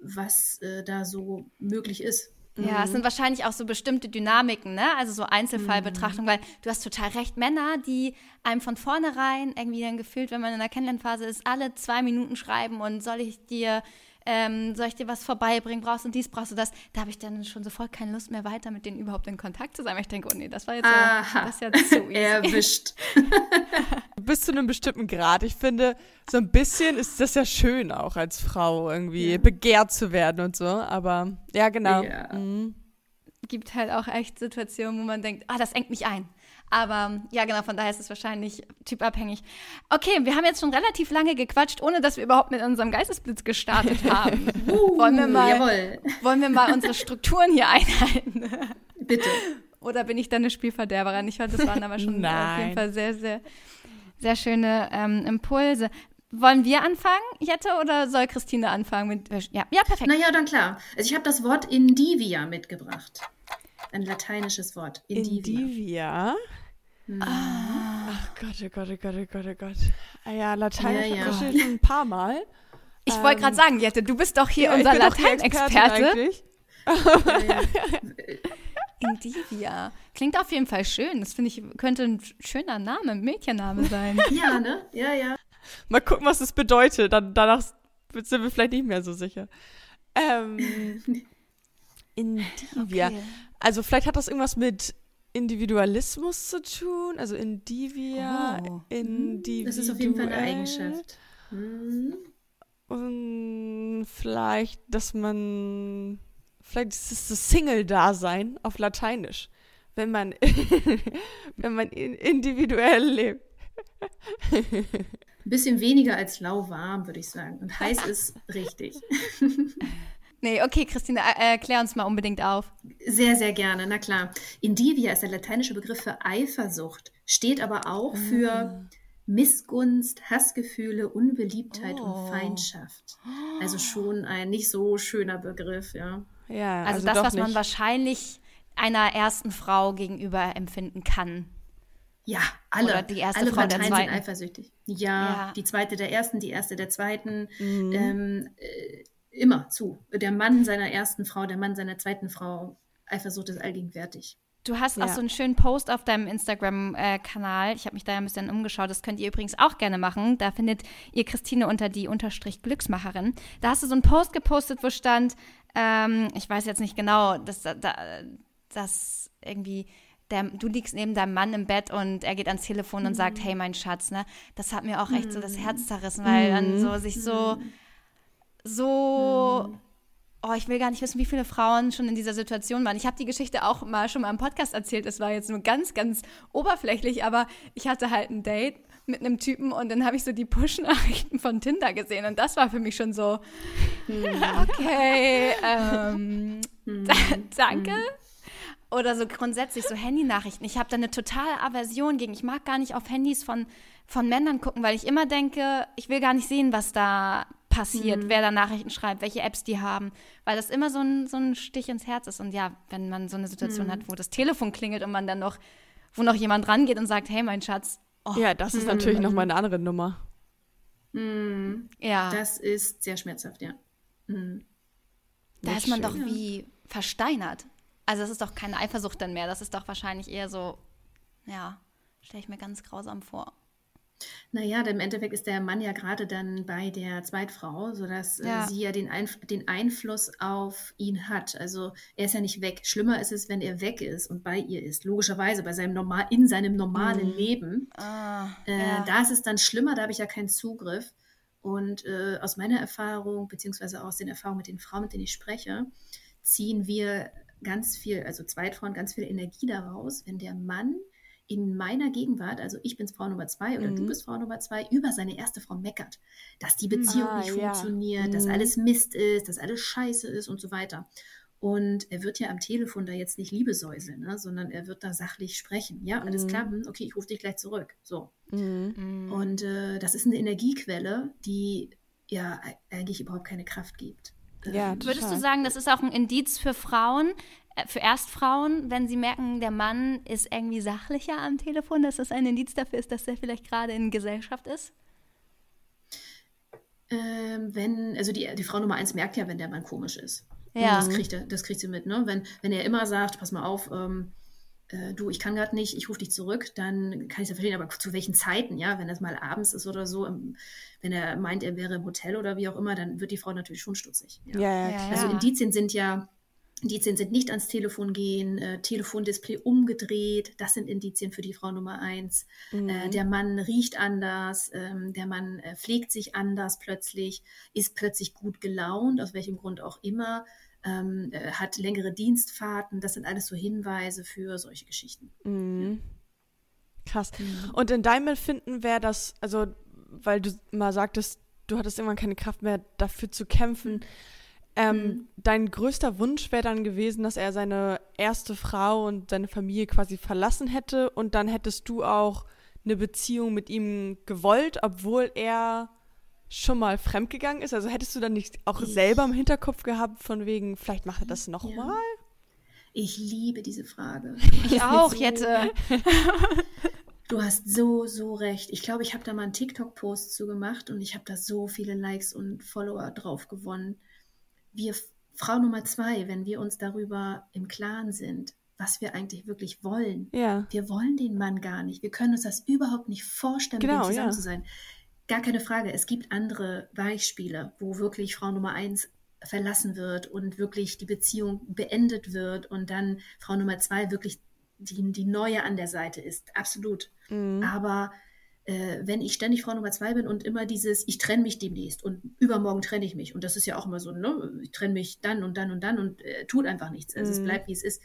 was äh, da so möglich ist. Ja, es sind wahrscheinlich auch so bestimmte Dynamiken, ne? Also so Einzelfallbetrachtung, weil du hast total recht, Männer, die einem von vornherein irgendwie dann gefühlt, wenn man in der Kennenlernphase ist, alle zwei Minuten schreiben und soll ich dir ähm, soll ich dir was vorbeibringen, brauchst du dies, brauchst du das, da habe ich dann schon sofort keine Lust mehr weiter mit denen überhaupt in Kontakt zu sein, weil ich denke, oh nee, das war jetzt so, das ist ja zu (laughs) easy. Erwischt. (laughs) Bis zu einem bestimmten Grad. Ich finde, so ein bisschen ist das ja schön auch als Frau irgendwie Ja. begehrt zu werden und so, aber ja, genau. Ja. Mhm. gibt halt auch echt Situationen, wo man denkt, ah, das engt mich ein. Aber ja, genau, von daher ist es wahrscheinlich typabhängig. Okay, wir haben jetzt schon relativ lange gequatscht, ohne dass wir überhaupt mit unserem Geistesblitz gestartet (laughs) haben. wollen, wir mal, Jawohl, wollen wir mal unsere Strukturen hier einhalten? (laughs) bitte. Oder bin ich dann eine Spielverderberin? Ich fand, das waren aber schon (laughs) auf jeden Fall sehr, sehr, sehr schöne ähm, Impulse. Wollen wir anfangen, Jette, oder soll Christine anfangen? Mit, ja, ja, perfekt. Na ja, dann klar. Also ich habe das Wort Indivia mitgebracht. Ein lateinisches Wort. Indivia. Indivia. Mhm. Ach Gott, oh Gott, oh Gott, oh Gott, oh Gott. Ah ja, Latein Ja, ja. schon ein paar Mal. Ich wollte gerade sagen, Jette, du bist doch hier Ja, unser Lateinexperte. Indivia. (laughs) Klingt auf jeden Fall schön. Das finde ich, könnte ein schöner Name, ein Mädchenname sein. (laughs) ja, ne? Ja, ja. Mal gucken, was das bedeutet. Dann, danach sind wir vielleicht nicht mehr so sicher. Ähm, (laughs) Indivia. Okay. Also vielleicht hat das irgendwas mit Individualismus zu tun. Also Indivia, Oh. individuell. Das ist auf jeden Fall eine Eigenschaft. Mhm. Und vielleicht, dass man. Vielleicht ist es das Single-Dasein auf Lateinisch. Wenn man, (laughs) wenn man in- individuell lebt. Ein bisschen weniger als lauwarm, würde ich sagen. Und heiß ist richtig. (laughs) Nee, okay, Christine, äh, klär uns mal unbedingt auf. Sehr, sehr gerne, na klar. Indivia ist der lateinische Begriff für Eifersucht, steht aber auch für Missgunst, Hassgefühle, Unbeliebtheit Oh. und Feindschaft. Also schon ein nicht so schöner Begriff, ja. Ja, Also, also, das, doch was man nicht. wahrscheinlich einer ersten Frau gegenüber empfinden kann. Ja, alle. Oder die erste alle Frau der Parteien zweiten. sind eifersüchtig. Ja, Ja. die zweite der ersten, die erste der zweiten. Mhm. Ähm, äh, immer zu. Der Mann seiner ersten Frau, der Mann seiner zweiten Frau. Eifersucht ist allgegenwärtig. Du hast auch Ja. so einen schönen Post auf deinem Instagram-Kanal. Ich habe mich da ein bisschen umgeschaut. Das könnt ihr übrigens auch gerne machen. Da findet ihr Christine unter die Unterstrich Glücksmacherin. Da hast du so einen Post gepostet, wo stand, ähm, ich weiß jetzt nicht genau, dass, da, dass irgendwie der, du liegst neben deinem Mann im Bett und er geht ans Telefon und sagt, hey, mein Schatz, ne? Das hat mir auch echt so das Herz zerrissen, weil dann so sich so, so Oh, ich will gar nicht wissen, wie viele Frauen schon in dieser Situation waren. Ich habe die Geschichte auch mal schon mal im Podcast erzählt. Es war jetzt nur ganz, ganz oberflächlich, aber ich hatte halt ein Date mit einem Typen und dann habe ich so die Push-Nachrichten von Tinder gesehen und das war für mich schon so, (laughs) okay, ähm, da, danke. Oder so grundsätzlich so Handy-Nachrichten. Ich habe da eine totale Aversion gegen. Ich mag gar nicht auf Handys von, von Männern gucken, weil ich immer denke, ich will gar nicht sehen, was da passiert, wer da Nachrichten schreibt, welche Apps die haben, weil das immer so ein, so ein Stich ins Herz ist. Und ja, wenn man so eine Situation hat, wo das Telefon klingelt und man dann noch, wo noch jemand rangeht und sagt, hey, mein Schatz, oh, ja, das ist natürlich nochmal eine andere Nummer. Mhm. ja, Das ist sehr schmerzhaft, ja. Mhm. da nicht ist man doch schön. wie versteinert. Also es ist doch keine Eifersucht dann mehr, das ist doch wahrscheinlich eher so, ja, stelle ich mir ganz grausam vor. Naja, denn im Endeffekt ist der Mann ja gerade dann bei der Zweitfrau, sodass Ja. äh, sie ja den, Einf den Einfluss auf ihn hat. Also er ist ja nicht weg. Schlimmer ist es, wenn er weg ist und bei ihr ist. Logischerweise bei seinem normal in seinem normalen Leben. Ah, Äh, ja. Da ist es dann schlimmer, da habe ich ja keinen Zugriff. Und äh, aus meiner Erfahrung, beziehungsweise aus den Erfahrungen mit den Frauen, mit denen ich spreche, ziehen wir ganz viel, also Zweitfrauen, ganz viel Energie daraus, wenn der Mann in meiner Gegenwart, also ich bin's Frau Nummer zwei oder du Mhm. bist Frau Nummer zwei, über seine erste Frau meckert, dass die Beziehung Ah, nicht ja. funktioniert, dass Mhm. alles Mist ist, dass alles scheiße ist und so weiter. Und er wird ja am Telefon da jetzt nicht Liebe säuseln, ne, sondern er wird da sachlich sprechen. Ja, alles Mhm. klar, hm, okay, ich rufe dich gleich zurück. So. Mhm. Mhm. Und äh, das ist eine Energiequelle, die ja eigentlich überhaupt keine Kraft gibt. Ja, Ähm, Würdest du sagen, das ist auch ein Indiz für Frauen, für Erstfrauen, wenn sie merken, der Mann ist irgendwie sachlicher am Telefon, dass das ein Indiz dafür ist, dass er vielleicht gerade in Gesellschaft ist? ähm, wenn, also die, die Frau Nummer eins merkt ja, wenn der Mann komisch ist. Ja. Das kriegt, er, das kriegt sie mit. Ne? Wenn, wenn er immer sagt, pass mal auf, ähm, äh, du, ich kann gerade nicht, ich rufe dich zurück, dann kann ich es ja verstehen, aber zu welchen Zeiten, ja, wenn das mal abends ist oder so, ähm, wenn er meint, er wäre im Hotel oder wie auch immer, dann wird die Frau natürlich schon stutzig. Ja, ja, Ja, klar. Also Ja. Indizien sind ja, Indizien sind nicht ans Telefon gehen, äh, Telefondisplay umgedreht, das sind Indizien für die Frau Nummer eins. Mhm. Äh, der Mann riecht anders, ähm, der Mann äh, pflegt sich anders plötzlich, ist plötzlich gut gelaunt, aus welchem Grund auch immer, ähm, äh, hat längere Dienstfahrten, das sind alles so Hinweise für solche Geschichten. Mhm. Krass. Und in deinem Empfinden wäre das, also, weil du mal sagtest, du hattest irgendwann keine Kraft mehr dafür zu kämpfen. Ähm, Mhm. Dein größter Wunsch wäre dann gewesen, dass er seine erste Frau und seine Familie quasi verlassen hätte und dann hättest du auch eine Beziehung mit ihm gewollt, obwohl er schon mal fremdgegangen ist. Also hättest du dann nicht auch Ich- selber im Hinterkopf gehabt, von wegen, vielleicht macht er das nochmal? Ja. Ich liebe diese Frage. (laughs) Ich auch, so- Jette. (laughs) Du hast so, so recht. Ich glaube, ich habe da mal einen TikTok-Post zu gemacht und ich habe da so viele Likes und Follower drauf gewonnen. Wir, Frau Nummer zwei, wenn wir uns darüber im Klaren sind, was wir eigentlich wirklich wollen. Ja. Wir wollen den Mann gar nicht. Wir können uns das überhaupt nicht vorstellen, Genau, mit ihm zusammen ja. zu sein. Gar keine Frage. Es gibt andere Beispiele, wo wirklich Frau Nummer eins verlassen wird und wirklich die Beziehung beendet wird und dann Frau Nummer zwei wirklich die, die neue an der Seite ist. Absolut. Mhm. Aber äh, wenn ich ständig Frau Nummer zwei bin und immer dieses, ich trenne mich demnächst und übermorgen trenne ich mich, und das ist ja auch immer so, ne, ich trenne mich dann und dann und dann und äh, tut einfach nichts. Also es Mhm. bleibt, wie es ist.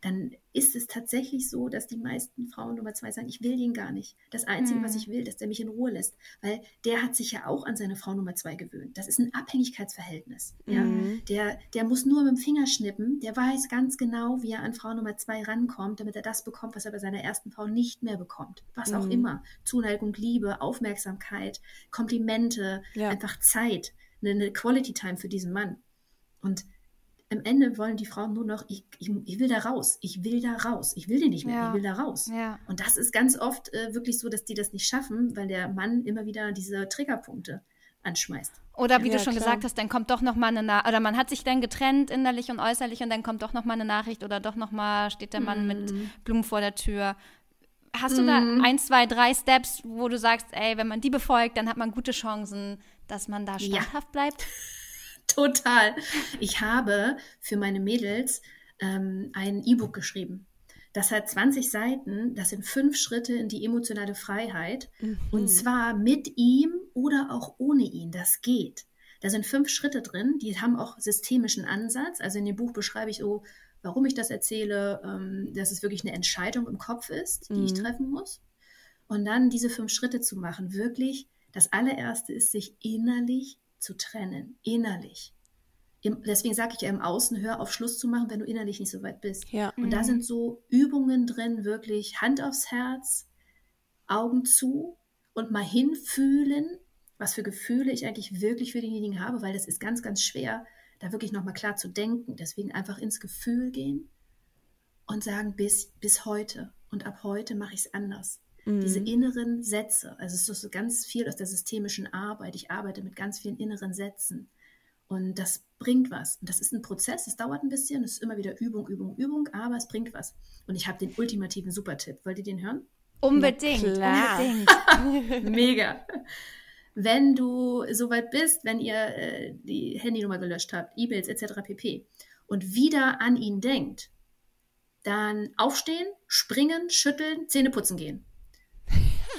Dann ist es tatsächlich so, dass die meisten Frauen Nummer zwei sagen, ich will den gar nicht. Das Einzige, Mhm. was ich will, dass der mich in Ruhe lässt. Weil der hat sich ja auch an seine Frau Nummer zwei gewöhnt. Das ist ein Abhängigkeitsverhältnis. Ja? Mhm. Der, der muss nur mit dem Finger schnippen, der weiß ganz genau, wie er an Frau Nummer zwei rankommt, damit er das bekommt, was er bei seiner ersten Frau nicht mehr bekommt. Was auch Mhm. immer. Zuneigung, Liebe, Aufmerksamkeit, Komplimente, Ja. einfach Zeit, eine, eine Quality Time für diesen Mann. Und am Ende wollen die Frauen nur noch, ich, ich, ich will da raus, ich will da raus, ich will den nicht mehr, Ja. ich will da raus. Ja. Und das ist ganz oft äh, wirklich so, dass die das nicht schaffen, weil der Mann immer wieder diese Triggerpunkte anschmeißt. Oder wie Ja, du schon klar. gesagt hast, dann kommt doch noch mal eine Nachricht, oder man hat sich dann getrennt innerlich und äußerlich und dann kommt doch noch mal eine Nachricht oder doch noch mal steht der Mann mit Blumen vor der Tür. Hast du da Mhm. ein, zwei, drei Steps, wo du sagst, ey, wenn man die befolgt, dann hat man gute Chancen, dass man da Ja. standhaft bleibt? (laughs) Total. Ich habe für meine Mädels ähm, ein E-Book geschrieben. Das hat 20 Seiten, das sind fünf Schritte in die emotionale Freiheit. Mhm. Und zwar mit ihm oder auch ohne ihn. Das geht. Da sind fünf Schritte drin, die haben auch systemischen Ansatz. Also in dem Buch beschreibe ich so, warum ich das erzähle, ähm, dass es wirklich eine Entscheidung im Kopf ist, die ich Mhm. treffen muss. Und dann diese fünf Schritte zu machen, wirklich. Das allererste ist, sich innerlich zu trennen. Innerlich. Im, deswegen sage ich ja im Außen, hör auf Schluss zu machen, wenn du innerlich nicht so weit bist. Ja. Und da Mhm. sind so Übungen drin, wirklich Hand aufs Herz, Augen zu und mal hinfühlen, was für Gefühle ich eigentlich wirklich für denjenigen habe, weil das ist ganz, ganz schwer, da wirklich nochmal klar zu denken. Deswegen einfach ins Gefühl gehen und sagen, bis, bis heute. Und ab heute mache ich es anders. Mhm. Diese inneren Sätze, also es ist so ganz viel aus der systemischen Arbeit. Ich arbeite mit ganz vielen inneren Sätzen. Und das bringt was. Und das ist ein Prozess, es dauert ein bisschen, es ist immer wieder Übung, Übung, Übung, aber es bringt was. Und ich habe den ultimativen Supertipp. Wollt ihr den hören? Unbedingt, klar. unbedingt. (laughs) (laughs) Mega. Wenn du soweit bist, wenn ihr äh, die Handynummer gelöscht habt, E-Mails etc. pp. und wieder an ihn denkt, dann aufstehen, springen, schütteln, Zähne putzen gehen.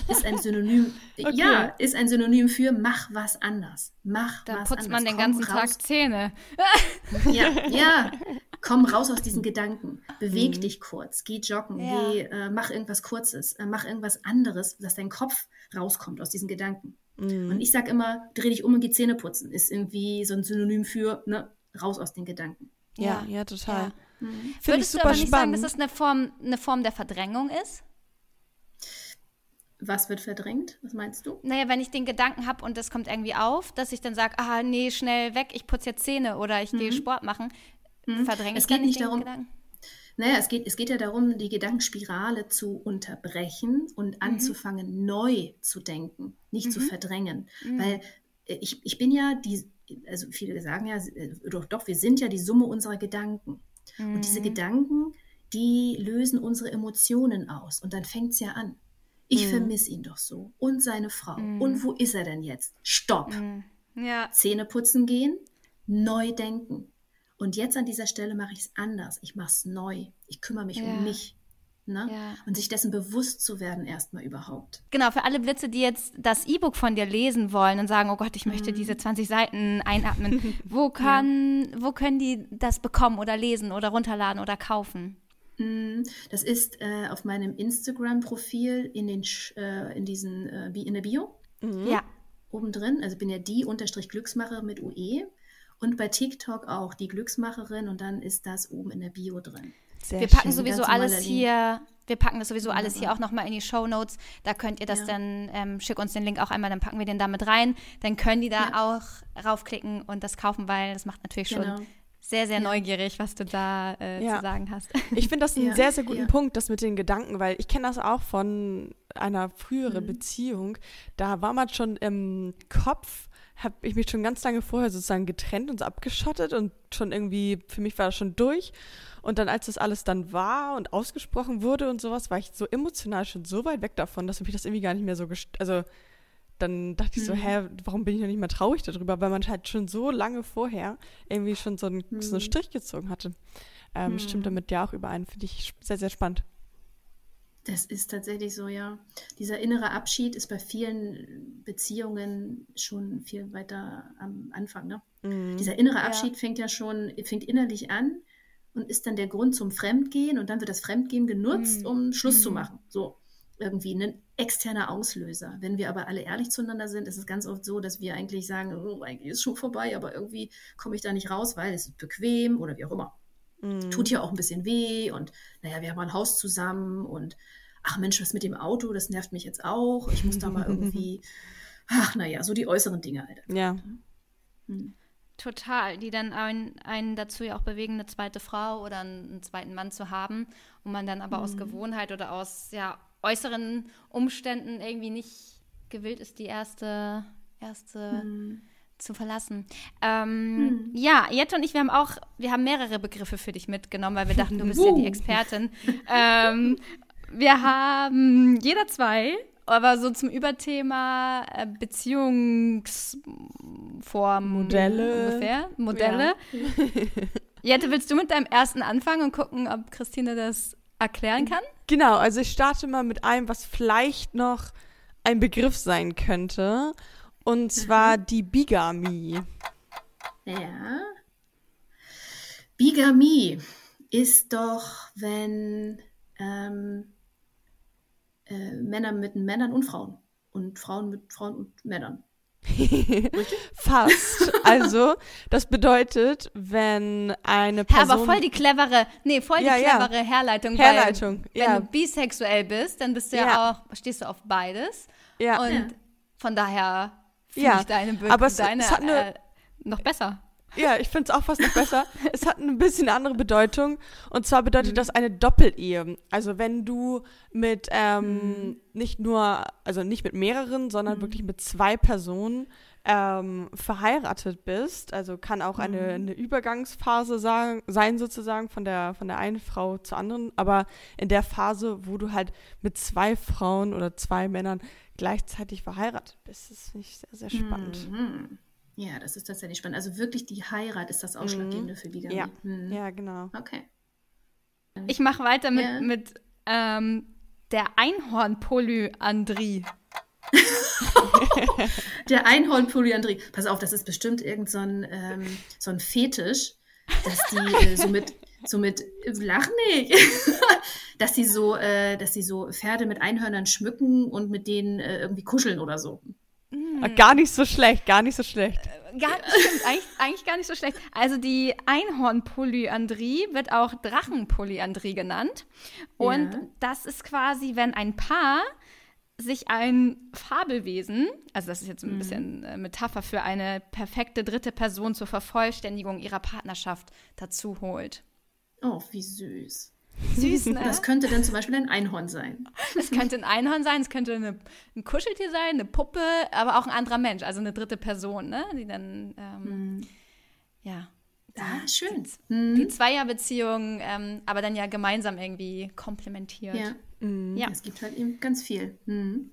Ist ein Synonym, (laughs) Okay. ja, ist ein Synonym für mach was anders. Mach Da was putzt anders. man den Komm ganzen raus. Tag Zähne. (laughs) Ja, ja. (laughs) Komm raus aus diesen Gedanken. Beweg Mhm. dich kurz. Geh joggen. Ja. Geh, äh, mach irgendwas Kurzes. Äh, mach irgendwas anderes, dass dein Kopf rauskommt aus diesen Gedanken. Mhm. Und ich sag immer, dreh dich um und geh Zähne putzen. Ist irgendwie so ein Synonym für, ne, raus aus den Gedanken. ja, ja, total. Ja. Ich Würdest du super aber nicht sagen, spannend. dass das eine Form, eine Form der Verdrängung ist? Was wird verdrängt? Was meinst du? Naja, wenn ich den Gedanken habe und das kommt irgendwie auf, dass ich dann sage, ah, nee, schnell weg, ich putze jetzt Zähne oder ich gehe Sport machen, verdränge Mhm. Es ich geht nicht den darum- Gedanken? Naja, es geht, es geht ja darum, die Gedankenspirale zu unterbrechen und anzufangen, neu zu denken, nicht zu verdrängen. Weil ich, ich bin ja die, also viele sagen ja, äh, doch, doch, wir sind ja die Summe unserer Gedanken. Mhm. Und diese mhm. Gedanken, die lösen unsere Emotionen aus. Und dann fängt es ja an. Ich mhm. vermisse ihn doch so. Und seine Frau. Mhm. Und wo ist er denn jetzt? Stopp. Mhm. Ja. Zähne putzen gehen, neu denken. Und jetzt an dieser Stelle mache ich es anders. Ich mache es neu. Ich kümmere mich ja. um mich. Ne? Ja. Und sich dessen bewusst zu werden, erstmal überhaupt. Genau, für alle Blitze, die jetzt das E-Book von dir lesen wollen und sagen, oh Gott, ich möchte mhm. diese 20 Seiten einatmen, (laughs) wo, kann, ja. wo können die das bekommen oder lesen oder runterladen oder kaufen? Mhm. Das ist äh, auf meinem Instagram-Profil in, den, äh, in diesen, äh, in der Bio. Mhm. Ja. Oben drin, also bin ja die unterstrich Glücksmacher mit UE. Und bei TikTok auch die Glücksmacherin und dann ist das oben in der Bio drin. Sehr wir packen schön, sowieso alles hier, wir packen das sowieso alles hier auch nochmal in die Show Notes. Da könnt ihr das ja. dann, ähm, schick uns den Link auch einmal, dann packen wir den da mit rein. Dann können die da ja. auch raufklicken und das kaufen, weil das macht natürlich genau. schon sehr, sehr neugierig, was du da äh, ja. zu sagen hast. Ich finde das (laughs) einen sehr, sehr guten Punkt, das mit den Gedanken, weil ich kenne das auch von einer früheren mhm. Beziehung. Da war man schon im Kopf habe ich mich schon ganz lange vorher sozusagen getrennt und so abgeschottet und schon irgendwie, für mich war das schon durch. Und dann, als das alles dann war und ausgesprochen wurde und sowas, war ich so emotional schon so weit weg davon, dass mich das irgendwie gar nicht mehr so, also dann dachte ich so, mhm. hä, warum bin ich noch nicht mehr traurig darüber? Weil man halt schon so lange vorher irgendwie schon so einen, mhm. so einen Strich gezogen hatte. Ähm, mhm. Stimmt damit ja auch überein, finde ich sehr, sehr spannend. Das ist tatsächlich so, ja. Dieser innere Abschied ist bei vielen Beziehungen schon viel weiter am Anfang. Ne? Mhm. Dieser innere Abschied ja. fängt ja schon, fängt innerlich an und ist dann der Grund zum Fremdgehen und dann wird das Fremdgehen genutzt, mhm. um Schluss mhm. zu machen. So irgendwie ein externer Auslöser. Wenn wir aber alle ehrlich zueinander sind, ist es ganz oft so, dass wir eigentlich sagen, oh, eigentlich ist schon vorbei, aber irgendwie komme ich da nicht raus, weil es ist bequem oder wie auch immer. Mhm. Tut ja auch ein bisschen weh und naja, wir haben ein Haus zusammen und ach Mensch, was mit dem Auto, das nervt mich jetzt auch. Ich muss da mal irgendwie, (laughs) ach naja, so die äußeren Dinge halt. Ja. Mhm. Total, die dann einen, einen dazu ja auch bewegen, eine zweite Frau oder einen, zweiten Mann zu haben und man dann aber mhm. aus Gewohnheit oder aus ja, äußeren Umständen irgendwie nicht gewillt ist, die erste, erste mhm zu verlassen. Ähm, hm. Ja, Jette und ich, wir haben auch, wir haben mehrere Begriffe für dich mitgenommen, weil wir dachten, du bist ja die Expertin. ähm, wir haben jeder zwei, aber so zum Überthema äh, Beziehungsform Modelle. Ungefähr. Modelle. Ja. Jette, willst du mit deinem ersten anfangen und gucken, ob Christine das erklären kann? Genau, also ich starte mal mit einem, was vielleicht noch ein Begriff sein könnte. Und zwar mhm. die Bigamie. Ja. Bigamie ist doch, wenn ähm, äh, Männer mit Männern und Frauen und Frauen mit Frauen und Männern. (laughs) Fast. Also, das bedeutet, wenn eine Person. Ja, aber voll die clevere, nee, voll die ja, clevere ja. Herleitung. Herleitung, weil, ja. Wenn du bisexuell bist, dann bist du ja, ja auch, stehst du auf beides. Ja. Und von daher finde ja, ich deine, Be aber es, deine es eine, äh, noch besser. Ja, ich finde es auch fast noch besser. (laughs) es hat ein bisschen andere Bedeutung. Und zwar bedeutet mhm. das eine Doppelehe. Also wenn du mit ähm, mhm. nicht nur, also nicht mit mehreren, sondern mhm. wirklich mit zwei Personen ähm, verheiratet bist, also kann auch eine, mhm. eine Übergangsphase sagen, sein sozusagen von der, von der einen Frau zur anderen, aber in der Phase, wo du halt mit zwei Frauen oder zwei Männern gleichzeitig verheiratet bist. Das finde ich sehr, sehr spannend. Ja, das ist tatsächlich spannend. Also wirklich die Heirat ist das. Ausschlaggebende mhm. für Bigamie. Ja. Mhm. ja, genau. Okay. Ich mache weiter mit, ja. mit ähm, der Einhorn-Polyandrie. (laughs) der Einhorn-Polyandrie. Pass auf, das ist bestimmt irgend so ein, ähm, so ein Fetisch, dass die äh, so mit so mit, lach nicht, (laughs) dass sie so, äh, dass sie so Pferde mit Einhörnern schmücken und mit denen äh, irgendwie kuscheln oder so. Mm. Gar nicht so schlecht, gar nicht so schlecht. Äh, gar, stimmt, eigentlich, eigentlich gar nicht so schlecht. Also die Einhornpolyandrie wird auch Drachenpolyandrie genannt. Und ja. das ist quasi, wenn ein Paar sich ein Fabelwesen, also das ist jetzt ein mhm. bisschen äh, Metapher für eine perfekte dritte Person zur Vervollständigung ihrer Partnerschaft dazu holt. Oh, wie süß. Süß, ne? Das könnte dann zum Beispiel ein Einhorn sein. Es könnte ein Einhorn sein, es könnte eine, ein Kuscheltier sein, eine Puppe, aber auch ein anderer Mensch, also eine dritte Person, ne? Die dann, ähm, ja. Ah, schön. Die Mhm. Zweierbeziehung, ähm, aber dann ja gemeinsam irgendwie komplementiert. Ja. Ja. Es gibt halt eben ganz viel. Mhm.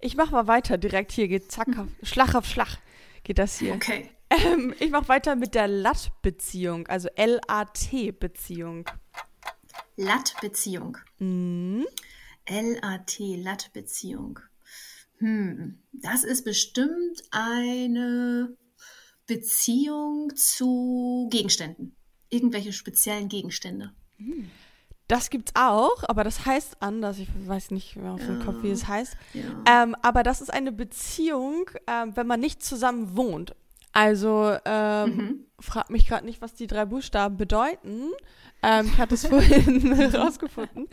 Ich mach mal weiter direkt. Hier geht zack, auf, Schlag auf Schlag geht das hier. Okay. Ähm, ich mach weiter mit der LAT-Beziehung, also L-A-T-Beziehung. Lat-Beziehung. Mhm. L-A-T, Lat-Beziehung. Hm, das ist bestimmt eine Beziehung zu Gegenständen. Irgendwelche speziellen Gegenstände. Das gibt's auch, aber das heißt anders. Ich weiß nicht mehr auf dem Kopf, wie es heißt. Ja. Ähm, aber das ist eine Beziehung, ähm, wenn man nicht zusammen wohnt. Also ähm, Mhm. frag mich gerade nicht, was die drei Buchstaben bedeuten. Ähm, ich hatte es (laughs) vorhin rausgefunden.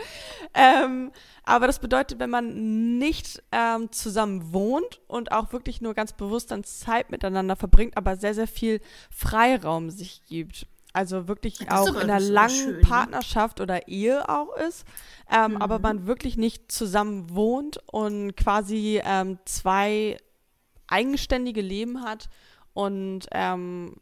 Ähm, aber das bedeutet, wenn man nicht ähm, zusammen wohnt und auch wirklich nur ganz bewusst dann Zeit miteinander verbringt, aber sehr, sehr viel Freiraum sich gibt. Also wirklich auch in einer langen schön, ne? Partnerschaft oder Ehe auch ist, ähm, Mhm. aber man wirklich nicht zusammen wohnt und quasi ähm, zwei eigenständige Leben hat und ähm,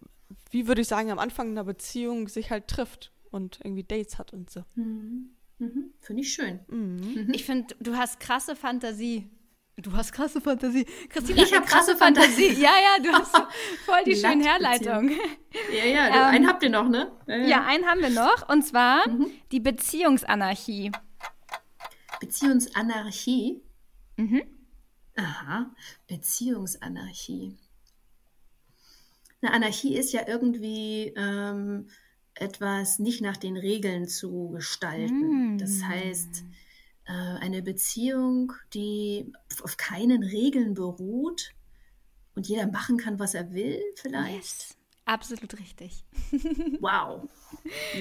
wie würde ich sagen, am Anfang einer Beziehung sich halt trifft und irgendwie Dates hat und so. Mhm. Mhm. Finde ich schön. Mhm. Ich finde, du hast krasse Fantasie. Du hast krasse Fantasie. Christina, Ich hat hab krasse Fantasie. Ja, ja, du hast (laughs) voll die schöne. Herleitung. Ja, ja, du, Ähm, einen habt ihr noch, ne? Ja, einen haben wir noch, und zwar die Beziehungsanarchie. Beziehungsanarchie. Mhm. Aha, Beziehungsanarchie. Eine Anarchie ist ja irgendwie ähm, etwas nicht nach den Regeln zu gestalten. Mm. Das heißt, äh, eine Beziehung, die auf keinen Regeln beruht und jeder machen kann, was er will, vielleicht. Yes. Absolut richtig. (laughs) Wow.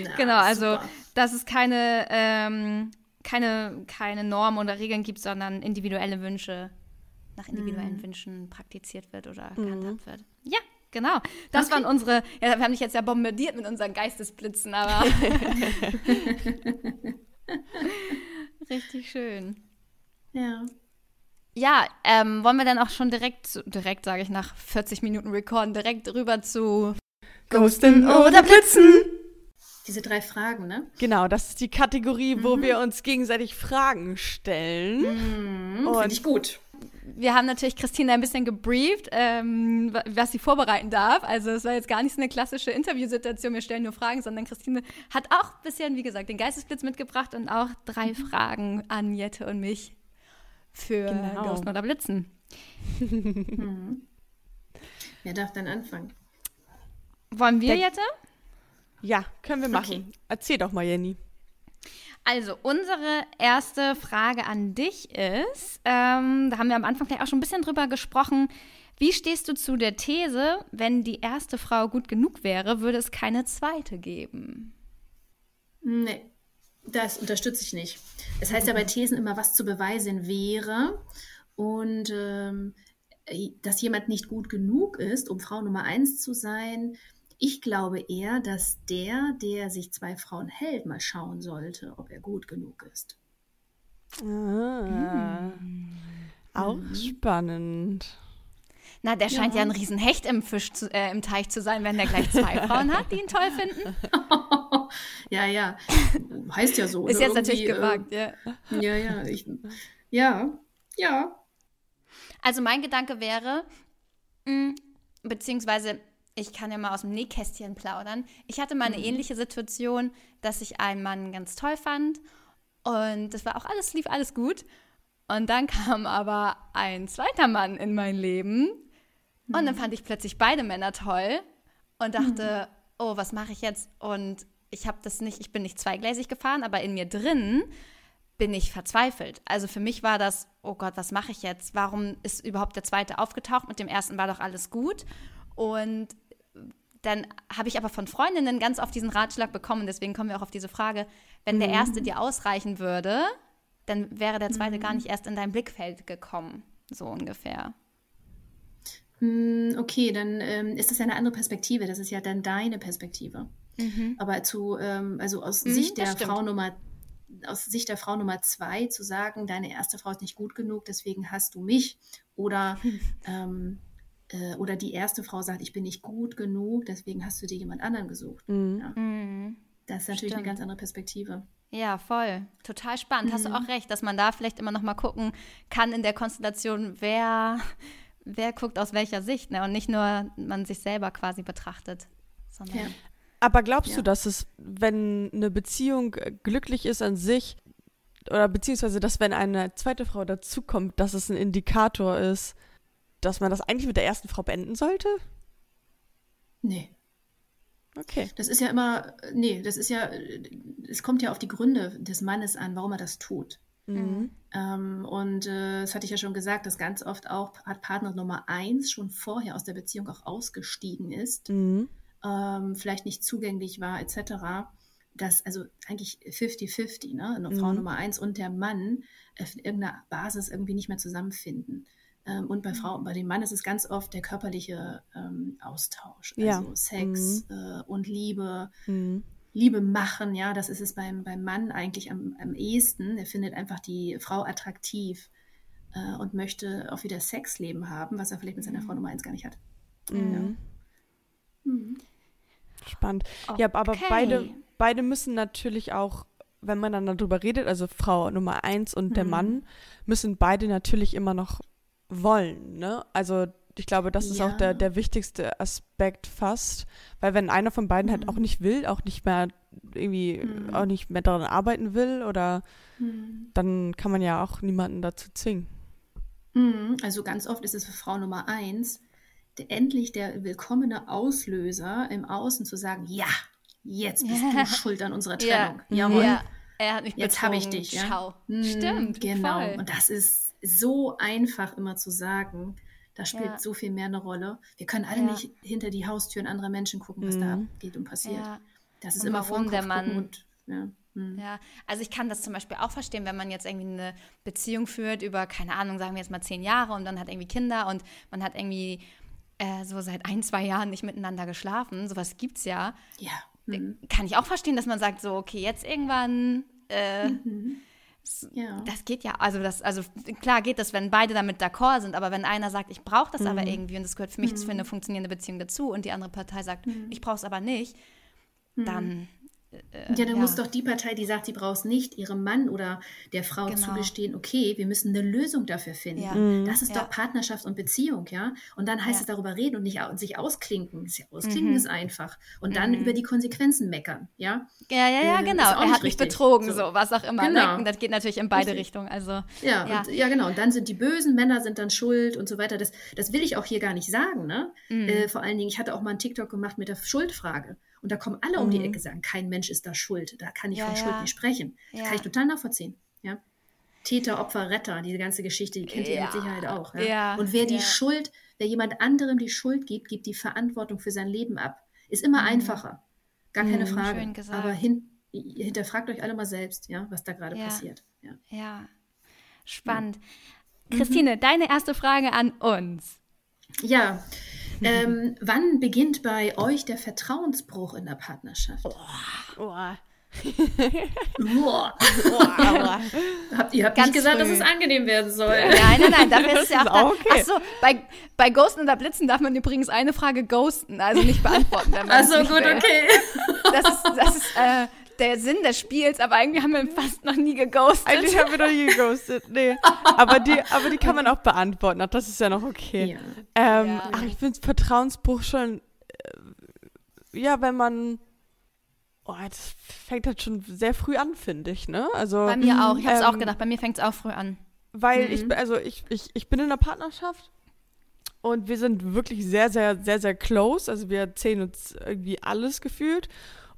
Na, Genau, also super. dass es keine, ähm, keine, keine Normen oder Regeln gibt, sondern individuelle Wünsche nach individuellen Mhm. Wünschen praktiziert wird oder gehandhabt wird. Ja, genau. Das waren unsere, ja, wir haben dich jetzt ja bombardiert mit unseren Geistesblitzen, aber (laughs) richtig schön. Ja. Ja, ähm, wollen wir dann auch schon direkt, zu, direkt sage ich nach 40 Minuten Recorden, direkt rüber zu Ghosten oder Blitzen? Diese drei Fragen, ne? Genau, das ist die Kategorie, wo wir uns gegenseitig Fragen stellen. Mhm, Finde ich gut. Wir haben natürlich Christine ein bisschen gebrieft, ähm, wa- was sie vorbereiten darf. Also es war jetzt gar nicht so eine klassische Interviewsituation, wir stellen nur Fragen, sondern Christine hat auch ein bisschen, wie gesagt, den Geistesblitz mitgebracht und auch drei Fragen an Jette und mich für Genau. Ghosten oder Blitzen. (laughs) Wer darf dann anfangen? Wollen wir, Der- Jette? Ja, können wir machen. Erzähl doch mal, Jenny. Also, unsere erste Frage an dich ist, ähm, da haben wir am Anfang gleich auch schon ein bisschen drüber gesprochen, wie stehst du zu der These, wenn die erste Frau gut genug wäre, würde es keine zweite geben? Nee, das unterstütze ich nicht. Es heißt ja bei Thesen immer, was zu beweisen wäre. Und ähm, dass jemand nicht gut genug ist, um Frau Nummer eins zu sein. Ich glaube eher, dass der, der sich zwei Frauen hält, mal schauen sollte, ob er gut genug ist. Ah, Auch spannend. Na, der scheint ja, ein Riesenhecht im, Fisch zu, äh, im Teich zu sein, wenn der gleich zwei (laughs) Frauen hat, die ihn toll finden. (laughs) ja, ja, heißt ja so. Ist ne? jetzt natürlich Irgendwie, gewagt, ja. Äh, ja, ja, ich, ja, ja. Also mein Gedanke wäre, mh, beziehungsweise ich kann ja mal aus dem Nähkästchen plaudern. Ich hatte mal eine ähnliche Situation, dass ich einen Mann ganz toll fand und das war auch alles, lief alles gut. Und dann kam aber ein zweiter Mann in mein Leben und dann fand ich plötzlich beide Männer toll und dachte, oh, was mache ich jetzt? Und ich habe das nicht, ich bin nicht zweigleisig gefahren, aber in mir drin bin ich verzweifelt. Also für mich war das, oh Gott, was mache ich jetzt? Warum ist überhaupt der zweite aufgetaucht? Mit dem ersten war doch alles gut. Und dann habe ich aber von Freundinnen ganz oft diesen Ratschlag bekommen, deswegen kommen wir auch auf diese Frage, wenn der erste dir ausreichen würde, dann wäre der zweite gar nicht erst in dein Blickfeld gekommen, so ungefähr. Hm, Okay, dann ähm, ist das ja eine andere Perspektive. Das ist ja dann deine Perspektive. Mhm. Aber zu, ähm, also aus Mhm, Sicht der stimmt. Frau Nummer aus Sicht der Frau Nummer zwei zu sagen, deine erste Frau ist nicht gut genug, deswegen hast du mich. Oder, (laughs) ähm, äh, oder die erste Frau sagt, ich bin nicht gut genug, deswegen hast du dir jemand anderen gesucht. Mhm. Ja. Mhm. Das ist natürlich eine Stimmt. ganz andere Perspektive. Ja, voll. Total spannend. Hast du Mhm. auch recht, dass man da vielleicht immer noch mal gucken kann in der Konstellation, wer, wer guckt aus welcher Sicht, ne? Und nicht nur man sich selber quasi betrachtet, sondern Ja. Aber glaubst Ja. du, dass es, wenn eine Beziehung äh, glücklich ist an sich, oder beziehungsweise, dass wenn eine zweite Frau dazukommt, dass es ein Indikator ist, dass man das eigentlich mit der ersten Frau beenden sollte? Nee. Okay. Das ist ja immer, nee, das ist ja, es kommt ja auf die Gründe des Mannes an, warum er das tut. Mhm. Ähm, und äh, das hatte ich ja schon gesagt, dass ganz oft auch hat Partner Nummer eins schon vorher aus der Beziehung auch ausgestiegen ist, Mhm. ähm, vielleicht nicht zugänglich war, etc. Das, also eigentlich 50-50, ne? Eine Frau Mhm. Nummer eins und der Mann auf irgendeiner Basis irgendwie nicht mehr zusammenfinden. Ähm, und bei Frau, bei dem Mann ist es ganz oft der körperliche ähm, Austausch, Ja. also Sex äh, und Liebe, Mhm. Liebe machen, ja, das ist es beim, beim Mann eigentlich am, am ehesten. Er findet einfach die Frau attraktiv äh, und möchte auch wieder Sexleben haben, was er vielleicht mit seiner Frau Nummer eins gar nicht hat. Mhm. Mhm. Spannend. Ja, aber Okay. beide, beide müssen natürlich auch, wenn man dann darüber redet, also Frau Nummer eins und der Mhm. Mann, müssen beide natürlich immer noch wollen, ne? Also ich glaube, das ist auch Ja. der, der wichtigste Aspekt fast, weil wenn einer von beiden halt Mhm. auch nicht will, auch nicht mehr irgendwie, Mhm. auch nicht mehr daran arbeiten will oder Mhm. dann kann man ja auch niemanden dazu zwingen. Mhm. Also ganz oft ist es für Frau Nummer eins der, endlich der willkommene Auslöser im Außen zu sagen, ja, jetzt bist Ja. du (laughs) schuld an unserer Ja. Trennung. Jawohl. Ja, er hat mich Jetzt habe ich dich. Ja? Schau. Mm, Stimmt. Genau. Voll. Und das ist so einfach immer zu sagen. Da spielt Ja. so viel mehr eine Rolle. Wir können alle Ja. nicht hinter die Haustüren anderer Menschen gucken, was da Mhm. abgeht und passiert. Ja. Das ist Und immer vor der Kopf Mann- und ja. mm. Ja, also ich kann das zum Beispiel auch verstehen, wenn man jetzt irgendwie eine Beziehung führt über, keine Ahnung, sagen wir jetzt mal zehn Jahre und dann hat irgendwie Kinder und man hat irgendwie äh, so seit ein, zwei Jahren nicht miteinander geschlafen. Sowas gibt's ja. Ja. mm. Kann ich auch verstehen, dass man sagt, so, okay, jetzt irgendwann. Äh, Mhm. Ja. Das geht ja, also das, also klar geht das, wenn beide damit d'accord sind, aber wenn einer sagt, ich brauche das aber irgendwie und das gehört für mich für eine funktionierende Beziehung dazu und die andere Partei sagt, ich brauche es aber nicht, dann äh, Ja, dann ja. muss doch die Partei, die sagt, sie braucht es nicht, ihrem Mann oder der Frau Genau. zugestehen, okay, wir müssen eine Lösung dafür finden. Ja. Mhm. Das ist Ja. doch Partnerschaft und Beziehung, ja. Und dann heißt Ja. es darüber reden und nicht au- sich ausklinken. Das ist ja- Ausklinken Mhm. ist einfach. Und dann über die Konsequenzen meckern, ja. Ja, ja, ja, Äh, genau. Er hat mich richtig. betrogen, so. So. was auch immer. Genau. Ne? Und das geht natürlich in beide Richtig. Richtungen. Also, Ja, Ja. Und, ja, genau. Und dann sind die bösen Männer sind dann schuld und so weiter. Das, das will ich auch hier gar nicht sagen. Ne? Mhm. Äh, vor allen Dingen, ich hatte auch mal einen TikTok gemacht mit der Schuldfrage. Und da kommen alle um die Mhm. Ecke sagen, kein Mensch ist da schuld. Da kann ich Ja, von ja. Schuld nicht sprechen. Ja. Kann ich total nachvollziehen. Ja? Täter, Opfer, Retter, diese ganze Geschichte, die kennt ihr mit Sicherheit auch. Und wer die. Schuld, wer jemand anderem die Schuld gibt, gibt die Verantwortung für sein Leben ab. Ist immer einfacher. Gar keine Mhm. Frage. Mhm. Schön gesagt. Aber hin, hinterfragt euch alle mal selbst, ja, was da gerade passiert. Ja. ja, spannend. Christine, deine erste Frage an uns. Ja. Ähm, (laughs) wann beginnt bei euch der Vertrauensbruch in der Partnerschaft? Oh. Boah. aber (laughs) Habt, ihr habt Ganz nicht gesagt, dass früh. es angenehm werden soll. Nein, nein, nein, dafür (laughs) ist es ja auch, okay. Achso, bei, bei Ghosten oder Blitzen darf man übrigens eine Frage ghosten, also nicht beantworten. Nicht gut, will. okay. Das ist, das ist äh, der Sinn des Spiels, aber irgendwie haben wir fast noch nie geghostet. eigentlich haben wir doch nie geghostet. Nee. Aber die, aber die kann man auch beantworten. Ach, das ist ja noch okay. Ja. Ähm, Ja. Ach, ich finde Vertrauensbruch schon, äh, ja, wenn man, oh, das fängt halt schon sehr früh an, finde ich, ne? Also, Bei mir auch. Ich habe es auch Ähm, gedacht. Bei mir fängt es auch früh an. weil Mhm. ich, also ich, ich, ich bin in einer Partnerschaft und wir sind wirklich sehr, sehr, sehr, sehr close. Also wir erzählen uns irgendwie alles gefühlt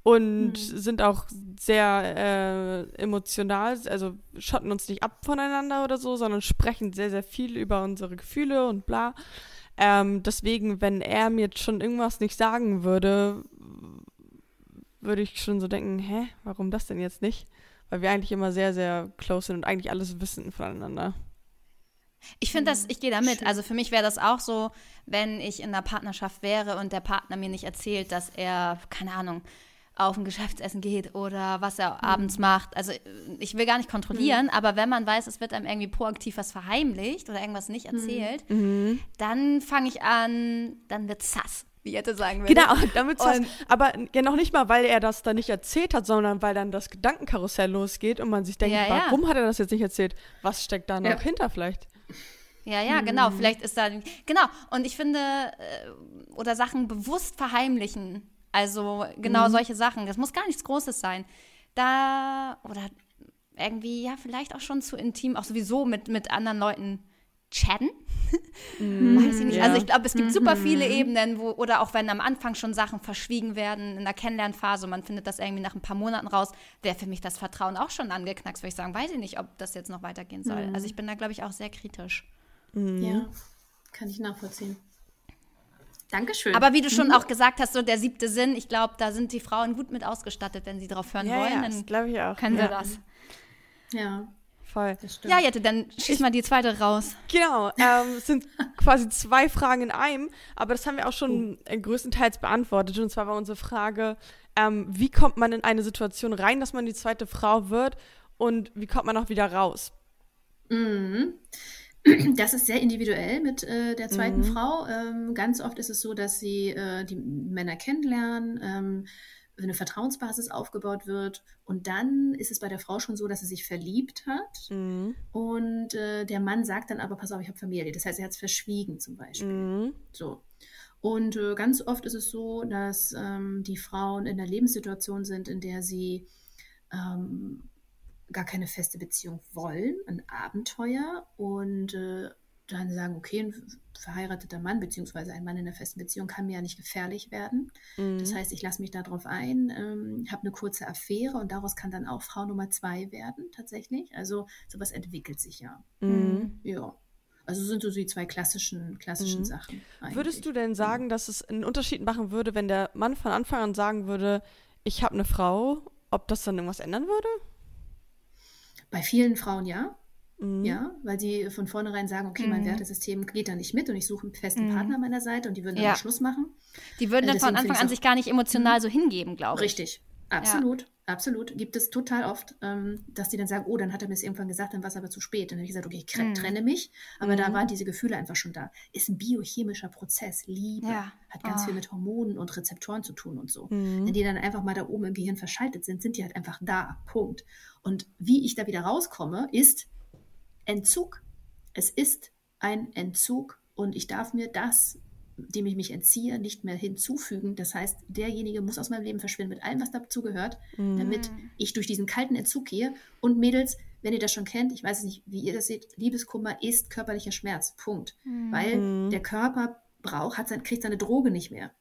und Mhm. sind auch sehr äh, emotional, also schotten uns nicht ab voneinander oder so, sondern sprechen sehr, sehr viel über unsere Gefühle und bla. Ähm, deswegen, wenn er mir jetzt schon irgendwas nicht sagen würde, würde ich schon so denken, hä, warum das denn jetzt nicht? Weil wir eigentlich immer sehr, sehr close sind und eigentlich alles wissen voneinander. Ich finde das, ich gehe da mit. Schön. Also für mich wäre das auch so, wenn ich in einer Partnerschaft wäre und der Partner mir nicht erzählt, dass er, keine Ahnung, auf ein Geschäftsessen geht oder was er mhm. abends macht. Also ich will gar nicht kontrollieren, mhm. aber wenn man weiß, es wird einem irgendwie proaktiv was verheimlicht oder irgendwas nicht mhm. erzählt, mhm. dann fange ich an, dann wird sass wie Jette sagen würde. Genau, damit das, aber ja noch nicht mal, weil er das da nicht erzählt hat, sondern weil dann das Gedankenkarussell losgeht und man sich denkt, ja, warum ja. hat er das jetzt nicht erzählt? Was steckt da noch ja. hinter vielleicht? Ja, ja, genau. Mhm. Vielleicht ist da. Genau. Und ich finde, äh, oder Sachen bewusst verheimlichen. Also genau mhm. solche Sachen. Das muss gar nichts Großes sein. Da, oder irgendwie, ja, vielleicht auch schon zu intim, auch sowieso mit, mit anderen Leuten chatten. Mm, Weiß ich nicht. Ja. Also ich glaube, es gibt super viele mhm. Ebenen, wo, oder auch wenn am Anfang schon Sachen verschwiegen werden in der Kennenlernphase und man findet das irgendwie nach ein paar Monaten raus, wäre für mich das Vertrauen auch schon angeknackst, würde ich sagen, weiß ich nicht, ob das jetzt noch weitergehen soll. Mm. Also ich bin da, glaube ich, auch sehr kritisch. Mm. Ja, kann ich nachvollziehen. Dankeschön. Aber wie du schon mhm. auch gesagt hast, so der siebte Sinn, ich glaube, da sind die Frauen gut mit ausgestattet, wenn sie darauf hören ja, wollen. Ja, dann glaube ich auch. Können ja. sie das. Ja voll. Ja, Jette, dann schieß mal die zweite raus. Genau, ähm, es sind quasi zwei Fragen in einem, aber das haben wir auch schon oh. größtenteils beantwortet. Und zwar war unsere Frage, ähm, wie kommt man in eine Situation rein, dass man die zweite Frau wird und wie kommt man auch wieder raus? Mhm. (clears throat) Das ist sehr individuell mit äh, der zweiten mhm. Frau. Ähm, ganz oft ist es so, dass sie äh, die Männer kennenlernen ähm, eine Vertrauensbasis aufgebaut wird. Und dann ist es bei der Frau schon so, dass sie sich verliebt hat. Mhm. Und äh, der Mann sagt dann aber, pass auf, ich habe Familie. Das heißt, er hat es verschwiegen zum Beispiel. Mhm. So. Und äh, ganz oft ist es so, dass ähm, die Frauen in einer Lebenssituation sind, in der sie ähm, gar keine feste Beziehung wollen, ein Abenteuer und äh, dann sagen, okay, ein verheirateter Mann beziehungsweise ein Mann in einer festen Beziehung kann mir ja nicht gefährlich werden. Mhm. Das heißt, ich lasse mich darauf ein, ähm, habe eine kurze Affäre und daraus kann dann auch Frau Nummer zwei werden, tatsächlich. Also sowas entwickelt sich ja. Mhm. Ja. Also sind so die zwei klassischen, klassischen mhm. Sachen. Eigentlich. Würdest du denn sagen, dass es einen Unterschied machen würde, wenn der Mann von Anfang an sagen würde, ich habe eine Frau, ob das dann irgendwas ändern würde? Bei vielen Frauen ja. Mhm. Ja, weil sie von vornherein sagen, okay, mein mhm. Wertesystem geht da nicht mit und ich suche einen festen mhm. Partner an meiner Seite und die würden dann ja. Schluss machen. Die würden dann äh, von Anfang an sich gar nicht emotional mhm. so hingeben, glaube ich. Richtig, absolut. Ja. Absolut. Gibt es total oft, ähm, dass die dann sagen, oh, dann hat er mir das irgendwann gesagt, dann war es aber zu spät. Dann habe ich gesagt, okay, ich mhm. trenne mich. Aber da waren diese Gefühle einfach schon da. Ist ein biochemischer Prozess. Liebe ja. hat ganz oh. viel mit Hormonen und Rezeptoren zu tun und so. Wenn die dann einfach mal da oben im Gehirn verschaltet sind, sind die halt einfach da. Punkt. Und wie ich da wieder rauskomme, ist, Entzug. Es ist ein Entzug und ich darf mir das, dem ich mich entziehe, nicht mehr hinzufügen. Das heißt, derjenige muss aus meinem Leben verschwinden mit allem, was dazu gehört, mhm. damit ich durch diesen kalten Entzug gehe. Und Mädels, wenn ihr das schon kennt, ich weiß es nicht, wie ihr das seht, Liebeskummer ist körperlicher Schmerz. Punkt. Mhm. Weil der Körper braucht, hat sein, kriegt seine Droge nicht mehr.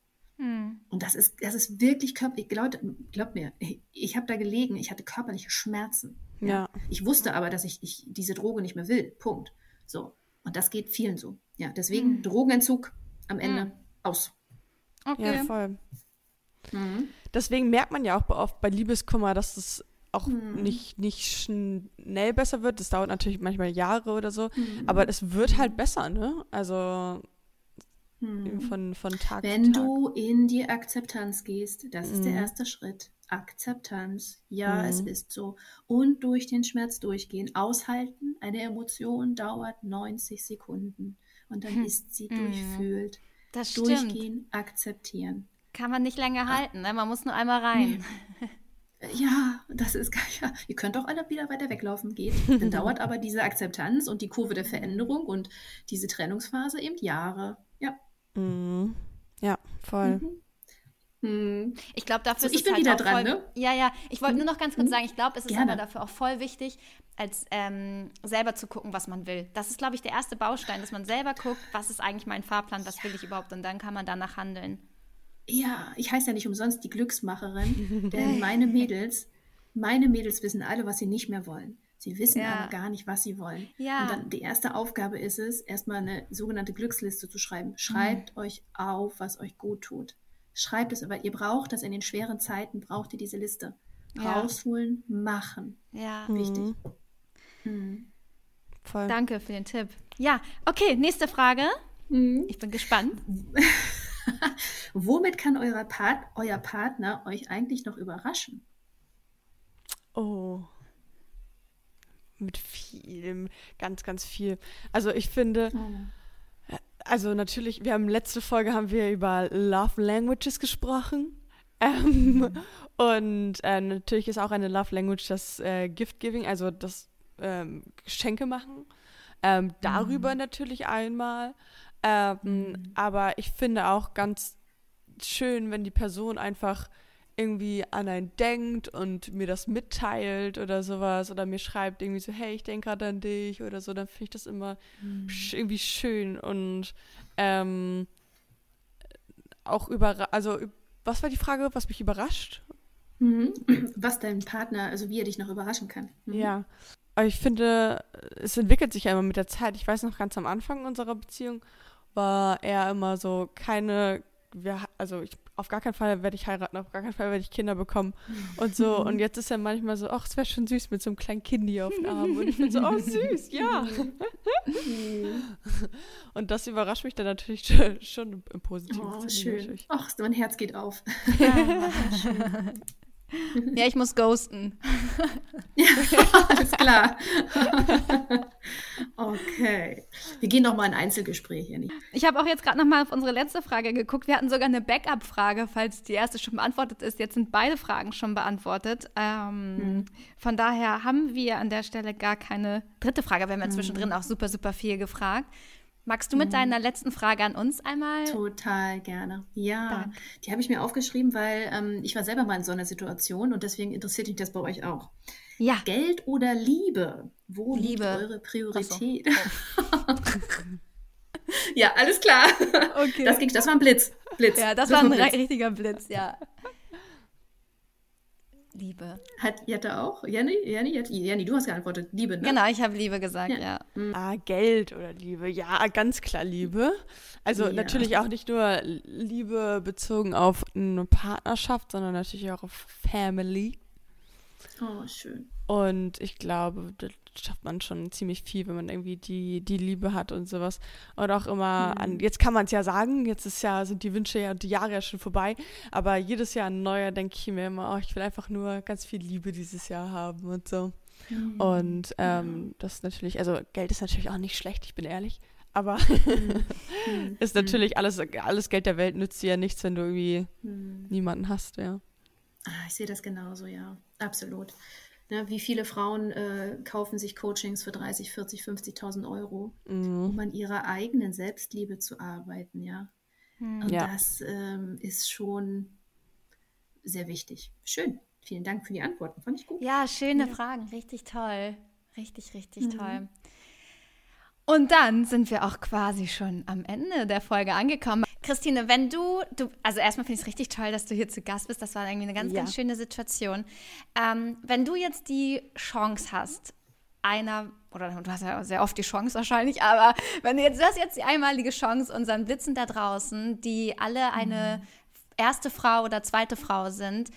Mhm. Und das ist, das ist wirklich körperlich. Glaubt, glaubt mir, ich, ich habe da gelegen, ich hatte körperliche Schmerzen. Ja. Ich wusste aber, dass ich, ich diese Droge nicht mehr will. Punkt. So. Und das geht vielen so. Ja, deswegen mhm. Drogenentzug am Ende mhm. aus. Okay. Ja, voll. Mhm. Deswegen merkt man ja auch oft bei Liebeskummer, dass es auch mhm. nicht, nicht schnell besser wird. Das dauert natürlich manchmal Jahre oder so. Mhm. Aber es wird halt besser, ne? Also mhm. von, von Tag Wenn zu Tag. du in die Akzeptanz gehst, das ist der erste Schritt. Akzeptanz. Ja, mhm. es ist so. Und durch den Schmerz durchgehen. Aushalten. Eine Emotion dauert 90 Sekunden. Und dann hm. ist sie mhm. durchfühlt. Das stimmt. Durchgehen, akzeptieren. Kann man nicht länger ah. halten, ne? man muss nur einmal rein. (laughs) Ja, das ist gar ja. Ihr könnt auch alle wieder weiter weglaufen, geht. Dann (laughs) dauert aber diese Akzeptanz und die Kurve der Veränderung und diese Trennungsphase eben Jahre. Ja. Mhm. Ja, voll. Mhm. Hm. Ich glaube, dafür so, ist ich bin halt wieder dran, voll, ne? Ja, ja. Ich wollte nur noch ganz kurz hm. sagen, ich glaube, es ist Gerne. aber dafür auch voll wichtig, als ähm, selber zu gucken, was man will. Das ist, glaube ich, der erste Baustein, dass man selber guckt, was ist eigentlich mein Fahrplan, was ja. will ich überhaupt und dann kann man danach handeln. Ja, ich heiße ja nicht umsonst die Glücksmacherin, (laughs) denn meine Mädels, meine Mädels wissen alle, was sie nicht mehr wollen. Sie wissen ja. aber gar nicht, was sie wollen. Ja. Und dann die erste Aufgabe ist es, erstmal eine sogenannte Glücksliste zu schreiben. Schreibt mhm. euch auf, was euch gut tut. Schreibt es, aber ihr braucht das in den schweren Zeiten, braucht ihr diese Liste. Ja. Rausholen, machen. Ja. Wichtig. Mhm. Mhm. Danke für den Tipp. Ja, okay, nächste Frage. Mhm. Ich bin gespannt. (laughs) Womit kann euer, Part, euer Partner euch eigentlich noch überraschen? Oh. Mit vielem, ganz, ganz viel. Also ich finde, oh. also natürlich, wir haben letzte Folge haben wir über Love Languages gesprochen. Ähm, mhm. Und äh, natürlich ist auch eine Love Language das äh, Gift Giving, also das ähm, Geschenke machen. Ähm, darüber mhm. natürlich einmal. Ähm, mhm. Aber ich finde auch ganz schön, wenn die Person einfach irgendwie an einen denkt und mir das mitteilt oder sowas oder mir schreibt irgendwie so, hey, ich denke gerade an dich oder so, dann finde ich das immer mhm. sch irgendwie schön und ähm, auch über, also was war die Frage, was mich überrascht? Mhm. (clears throat) Was dein Partner, also wie er dich noch überraschen kann. Mhm. Ja, aber ich finde, es entwickelt sich ja immer mit der Zeit. Ich weiß noch ganz am Anfang unserer Beziehung war er immer so keine, wir, also ich, auf gar keinen Fall werde ich heiraten, auf gar keinen Fall werde ich Kinder bekommen (laughs) und so. Und jetzt ist er manchmal so, ach, es wäre schon süß mit so einem kleinen Kindi auf dem Arm. Und ich bin so, oh, süß, ja. (laughs) und das überrascht mich dann natürlich schon im Positiven. Oh, schön. Ach, mein Herz geht auf. Ja, (laughs) schön. (laughs) Ja, ich muss ghosten. (laughs) ja, alles klar. (laughs) okay. Wir gehen noch mal in Einzelgespräche. Ich habe auch jetzt gerade noch mal auf unsere letzte Frage geguckt. Wir hatten sogar eine Backup-Frage, falls die erste schon beantwortet ist. Jetzt sind beide Fragen schon beantwortet. Ähm, hm. Von daher haben wir an der Stelle gar keine dritte Frage. Wir haben ja hm. zwischendrin auch super, super viel gefragt. Magst du mit mhm. deiner letzten Frage an uns einmal? Total gerne. Ja, Dank. die habe ich mir aufgeschrieben, weil ähm, ich war selber mal in so einer Situation und deswegen interessiert mich das bei euch auch. Ja. Geld oder Liebe? Wo Liebe. liegt eure Priorität? So. Oh. (laughs) ja, alles klar. Okay. Das ging, das war ein Blitz. Blitz. Ja, das, das war ein richtiger Blitz, ja. Liebe. Hat Jette auch? Jenny? Jenny? Jenny, du hast geantwortet. Liebe, ne? Genau, ich habe Liebe gesagt, ja. ja. Mhm. Ah, Geld oder Liebe. Ja, ganz klar Liebe. Also ja. natürlich auch nicht nur Liebe bezogen auf eine Partnerschaft, sondern natürlich auch auf Family. Oh, schön. Und ich glaube, das schafft man schon ziemlich viel, wenn man irgendwie die, die Liebe hat und sowas. Und auch immer mhm. an, jetzt kann man es ja sagen, jetzt ist ja, sind die Wünsche ja und die Jahre ja schon vorbei, aber jedes Jahr ein neuer denke ich mir immer, oh, ich will einfach nur ganz viel Liebe dieses Jahr haben und so. Mhm. Und ähm, ja. das ist natürlich, also Geld ist natürlich auch nicht schlecht, ich bin ehrlich. Aber mhm. (laughs) ist mhm. natürlich alles, alles Geld der Welt nützt dir ja nichts, wenn du irgendwie mhm. niemanden hast, ja. Ah, ich sehe das genauso, ja. Absolut. Ne, wie viele Frauen äh, kaufen sich Coachings für 30, 40, 50.000 Euro, mhm. um an ihrer eigenen Selbstliebe zu arbeiten, ja. Mhm. Und ja. das ähm, ist schon sehr wichtig. Schön. Vielen Dank für die Antworten. Fand ich gut. Ja, schöne ja. Fragen. Richtig toll. Richtig, richtig mhm. toll. Und dann sind wir auch quasi schon am Ende der Folge angekommen. Christine, wenn du, du also erstmal finde ich es richtig toll, dass du hier zu Gast bist. Das war irgendwie eine ganz, ja. ganz schöne Situation. Ähm, wenn du jetzt die Chance hast, einer, oder du hast ja sehr oft die Chance wahrscheinlich, aber wenn du jetzt, du hast jetzt die einmalige Chance, unseren Blitzen da draußen, die alle eine mhm. erste Frau oder zweite Frau sind,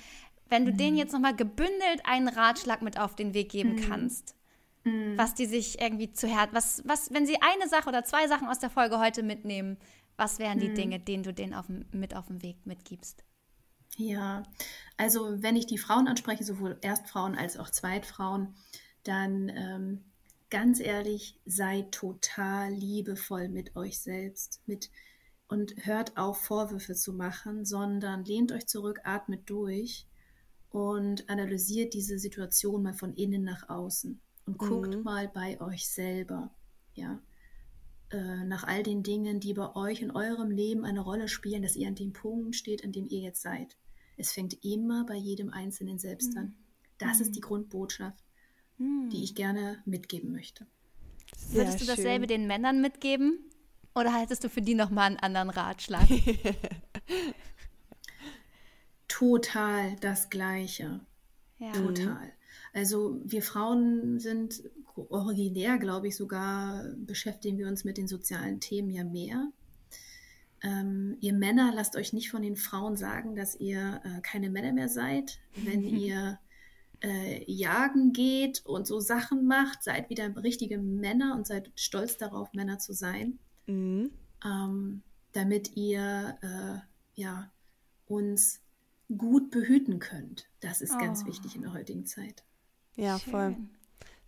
wenn du mhm. denen jetzt nochmal gebündelt einen Ratschlag mit auf den Weg geben mhm. kannst, mhm. was die sich irgendwie zu Herz, was, was, wenn sie eine Sache oder zwei Sachen aus der Folge heute mitnehmen, was wären die hm. Dinge, denen du denen auf, mit auf den Weg mitgibst? Ja, also wenn ich die Frauen anspreche, sowohl Erstfrauen als auch Zweitfrauen, dann ähm, ganz ehrlich, seid total liebevoll mit euch selbst mit, und hört auf, Vorwürfe zu machen, sondern lehnt euch zurück, atmet durch und analysiert diese Situation mal von innen nach außen und guckt mhm. mal bei euch selber. Ja, äh, nach all den Dingen, die bei euch in eurem Leben eine Rolle spielen, dass ihr an dem Punkt steht, an dem ihr jetzt seid. Es fängt immer bei jedem Einzelnen selbst mhm. an. Das mhm. ist die Grundbotschaft, mhm. die ich gerne mitgeben möchte. Sehr Würdest du dasselbe schön. den Männern mitgeben? Oder haltest du für die nochmal einen anderen Ratschlag? (laughs) Total das Gleiche. Ja. Total. Also wir Frauen sind originär, glaube ich, sogar beschäftigen wir uns mit den sozialen Themen ja mehr. Ähm, ihr Männer, lasst euch nicht von den Frauen sagen, dass ihr äh, keine Männer mehr seid. Wenn (laughs) ihr äh, jagen geht und so Sachen macht, seid wieder richtige Männer und seid stolz darauf, Männer zu sein. Mhm. Ähm, damit ihr äh, ja, uns gut behüten könnt. Das ist oh. ganz wichtig in der heutigen Zeit. Ja, schön. voll.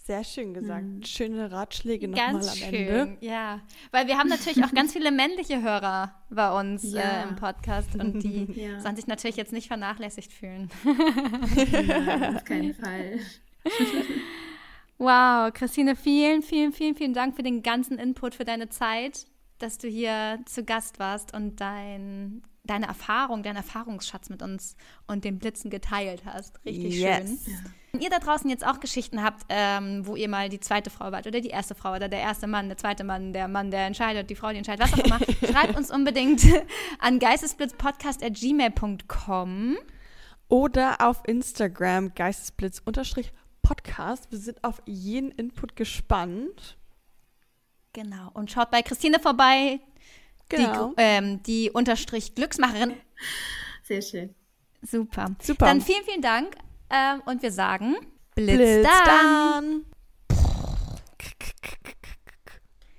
Sehr schön gesagt. Mhm. Schöne Ratschläge nochmal am schön, Ende. Ja, weil wir haben natürlich auch ganz viele männliche Hörer bei uns ja. äh, im Podcast und die (laughs) ja. sollen sich natürlich jetzt nicht vernachlässigt fühlen. ja, auf keinen (laughs) Fall. wow, Christine, vielen, vielen, vielen, vielen Dank für den ganzen Input, für deine Zeit, dass du hier zu Gast warst und dein deine Erfahrung, deinen Erfahrungsschatz mit uns und den Blitzen geteilt hast. Richtig yes. schön. Ja. Wenn ihr da draußen jetzt auch Geschichten habt, ähm, wo ihr mal die zweite Frau wart oder die erste Frau oder der erste Mann, der zweite Mann, der Mann, der entscheidet, die Frau, die entscheidet, was auch immer, (laughs) schreibt uns unbedingt (laughs) an geistesblitzpodcast.gmail.com oder auf Instagram geistesblitz-podcast. Wir sind auf jeden Input gespannt. Genau. Und schaut bei Christine vorbei. Genau. Die, ähm, die Unterstrich Glücksmacherin. Sehr schön. Super. Super. Dann vielen, vielen Dank. Ähm, und wir sagen Blitz, Blitz dann. dann.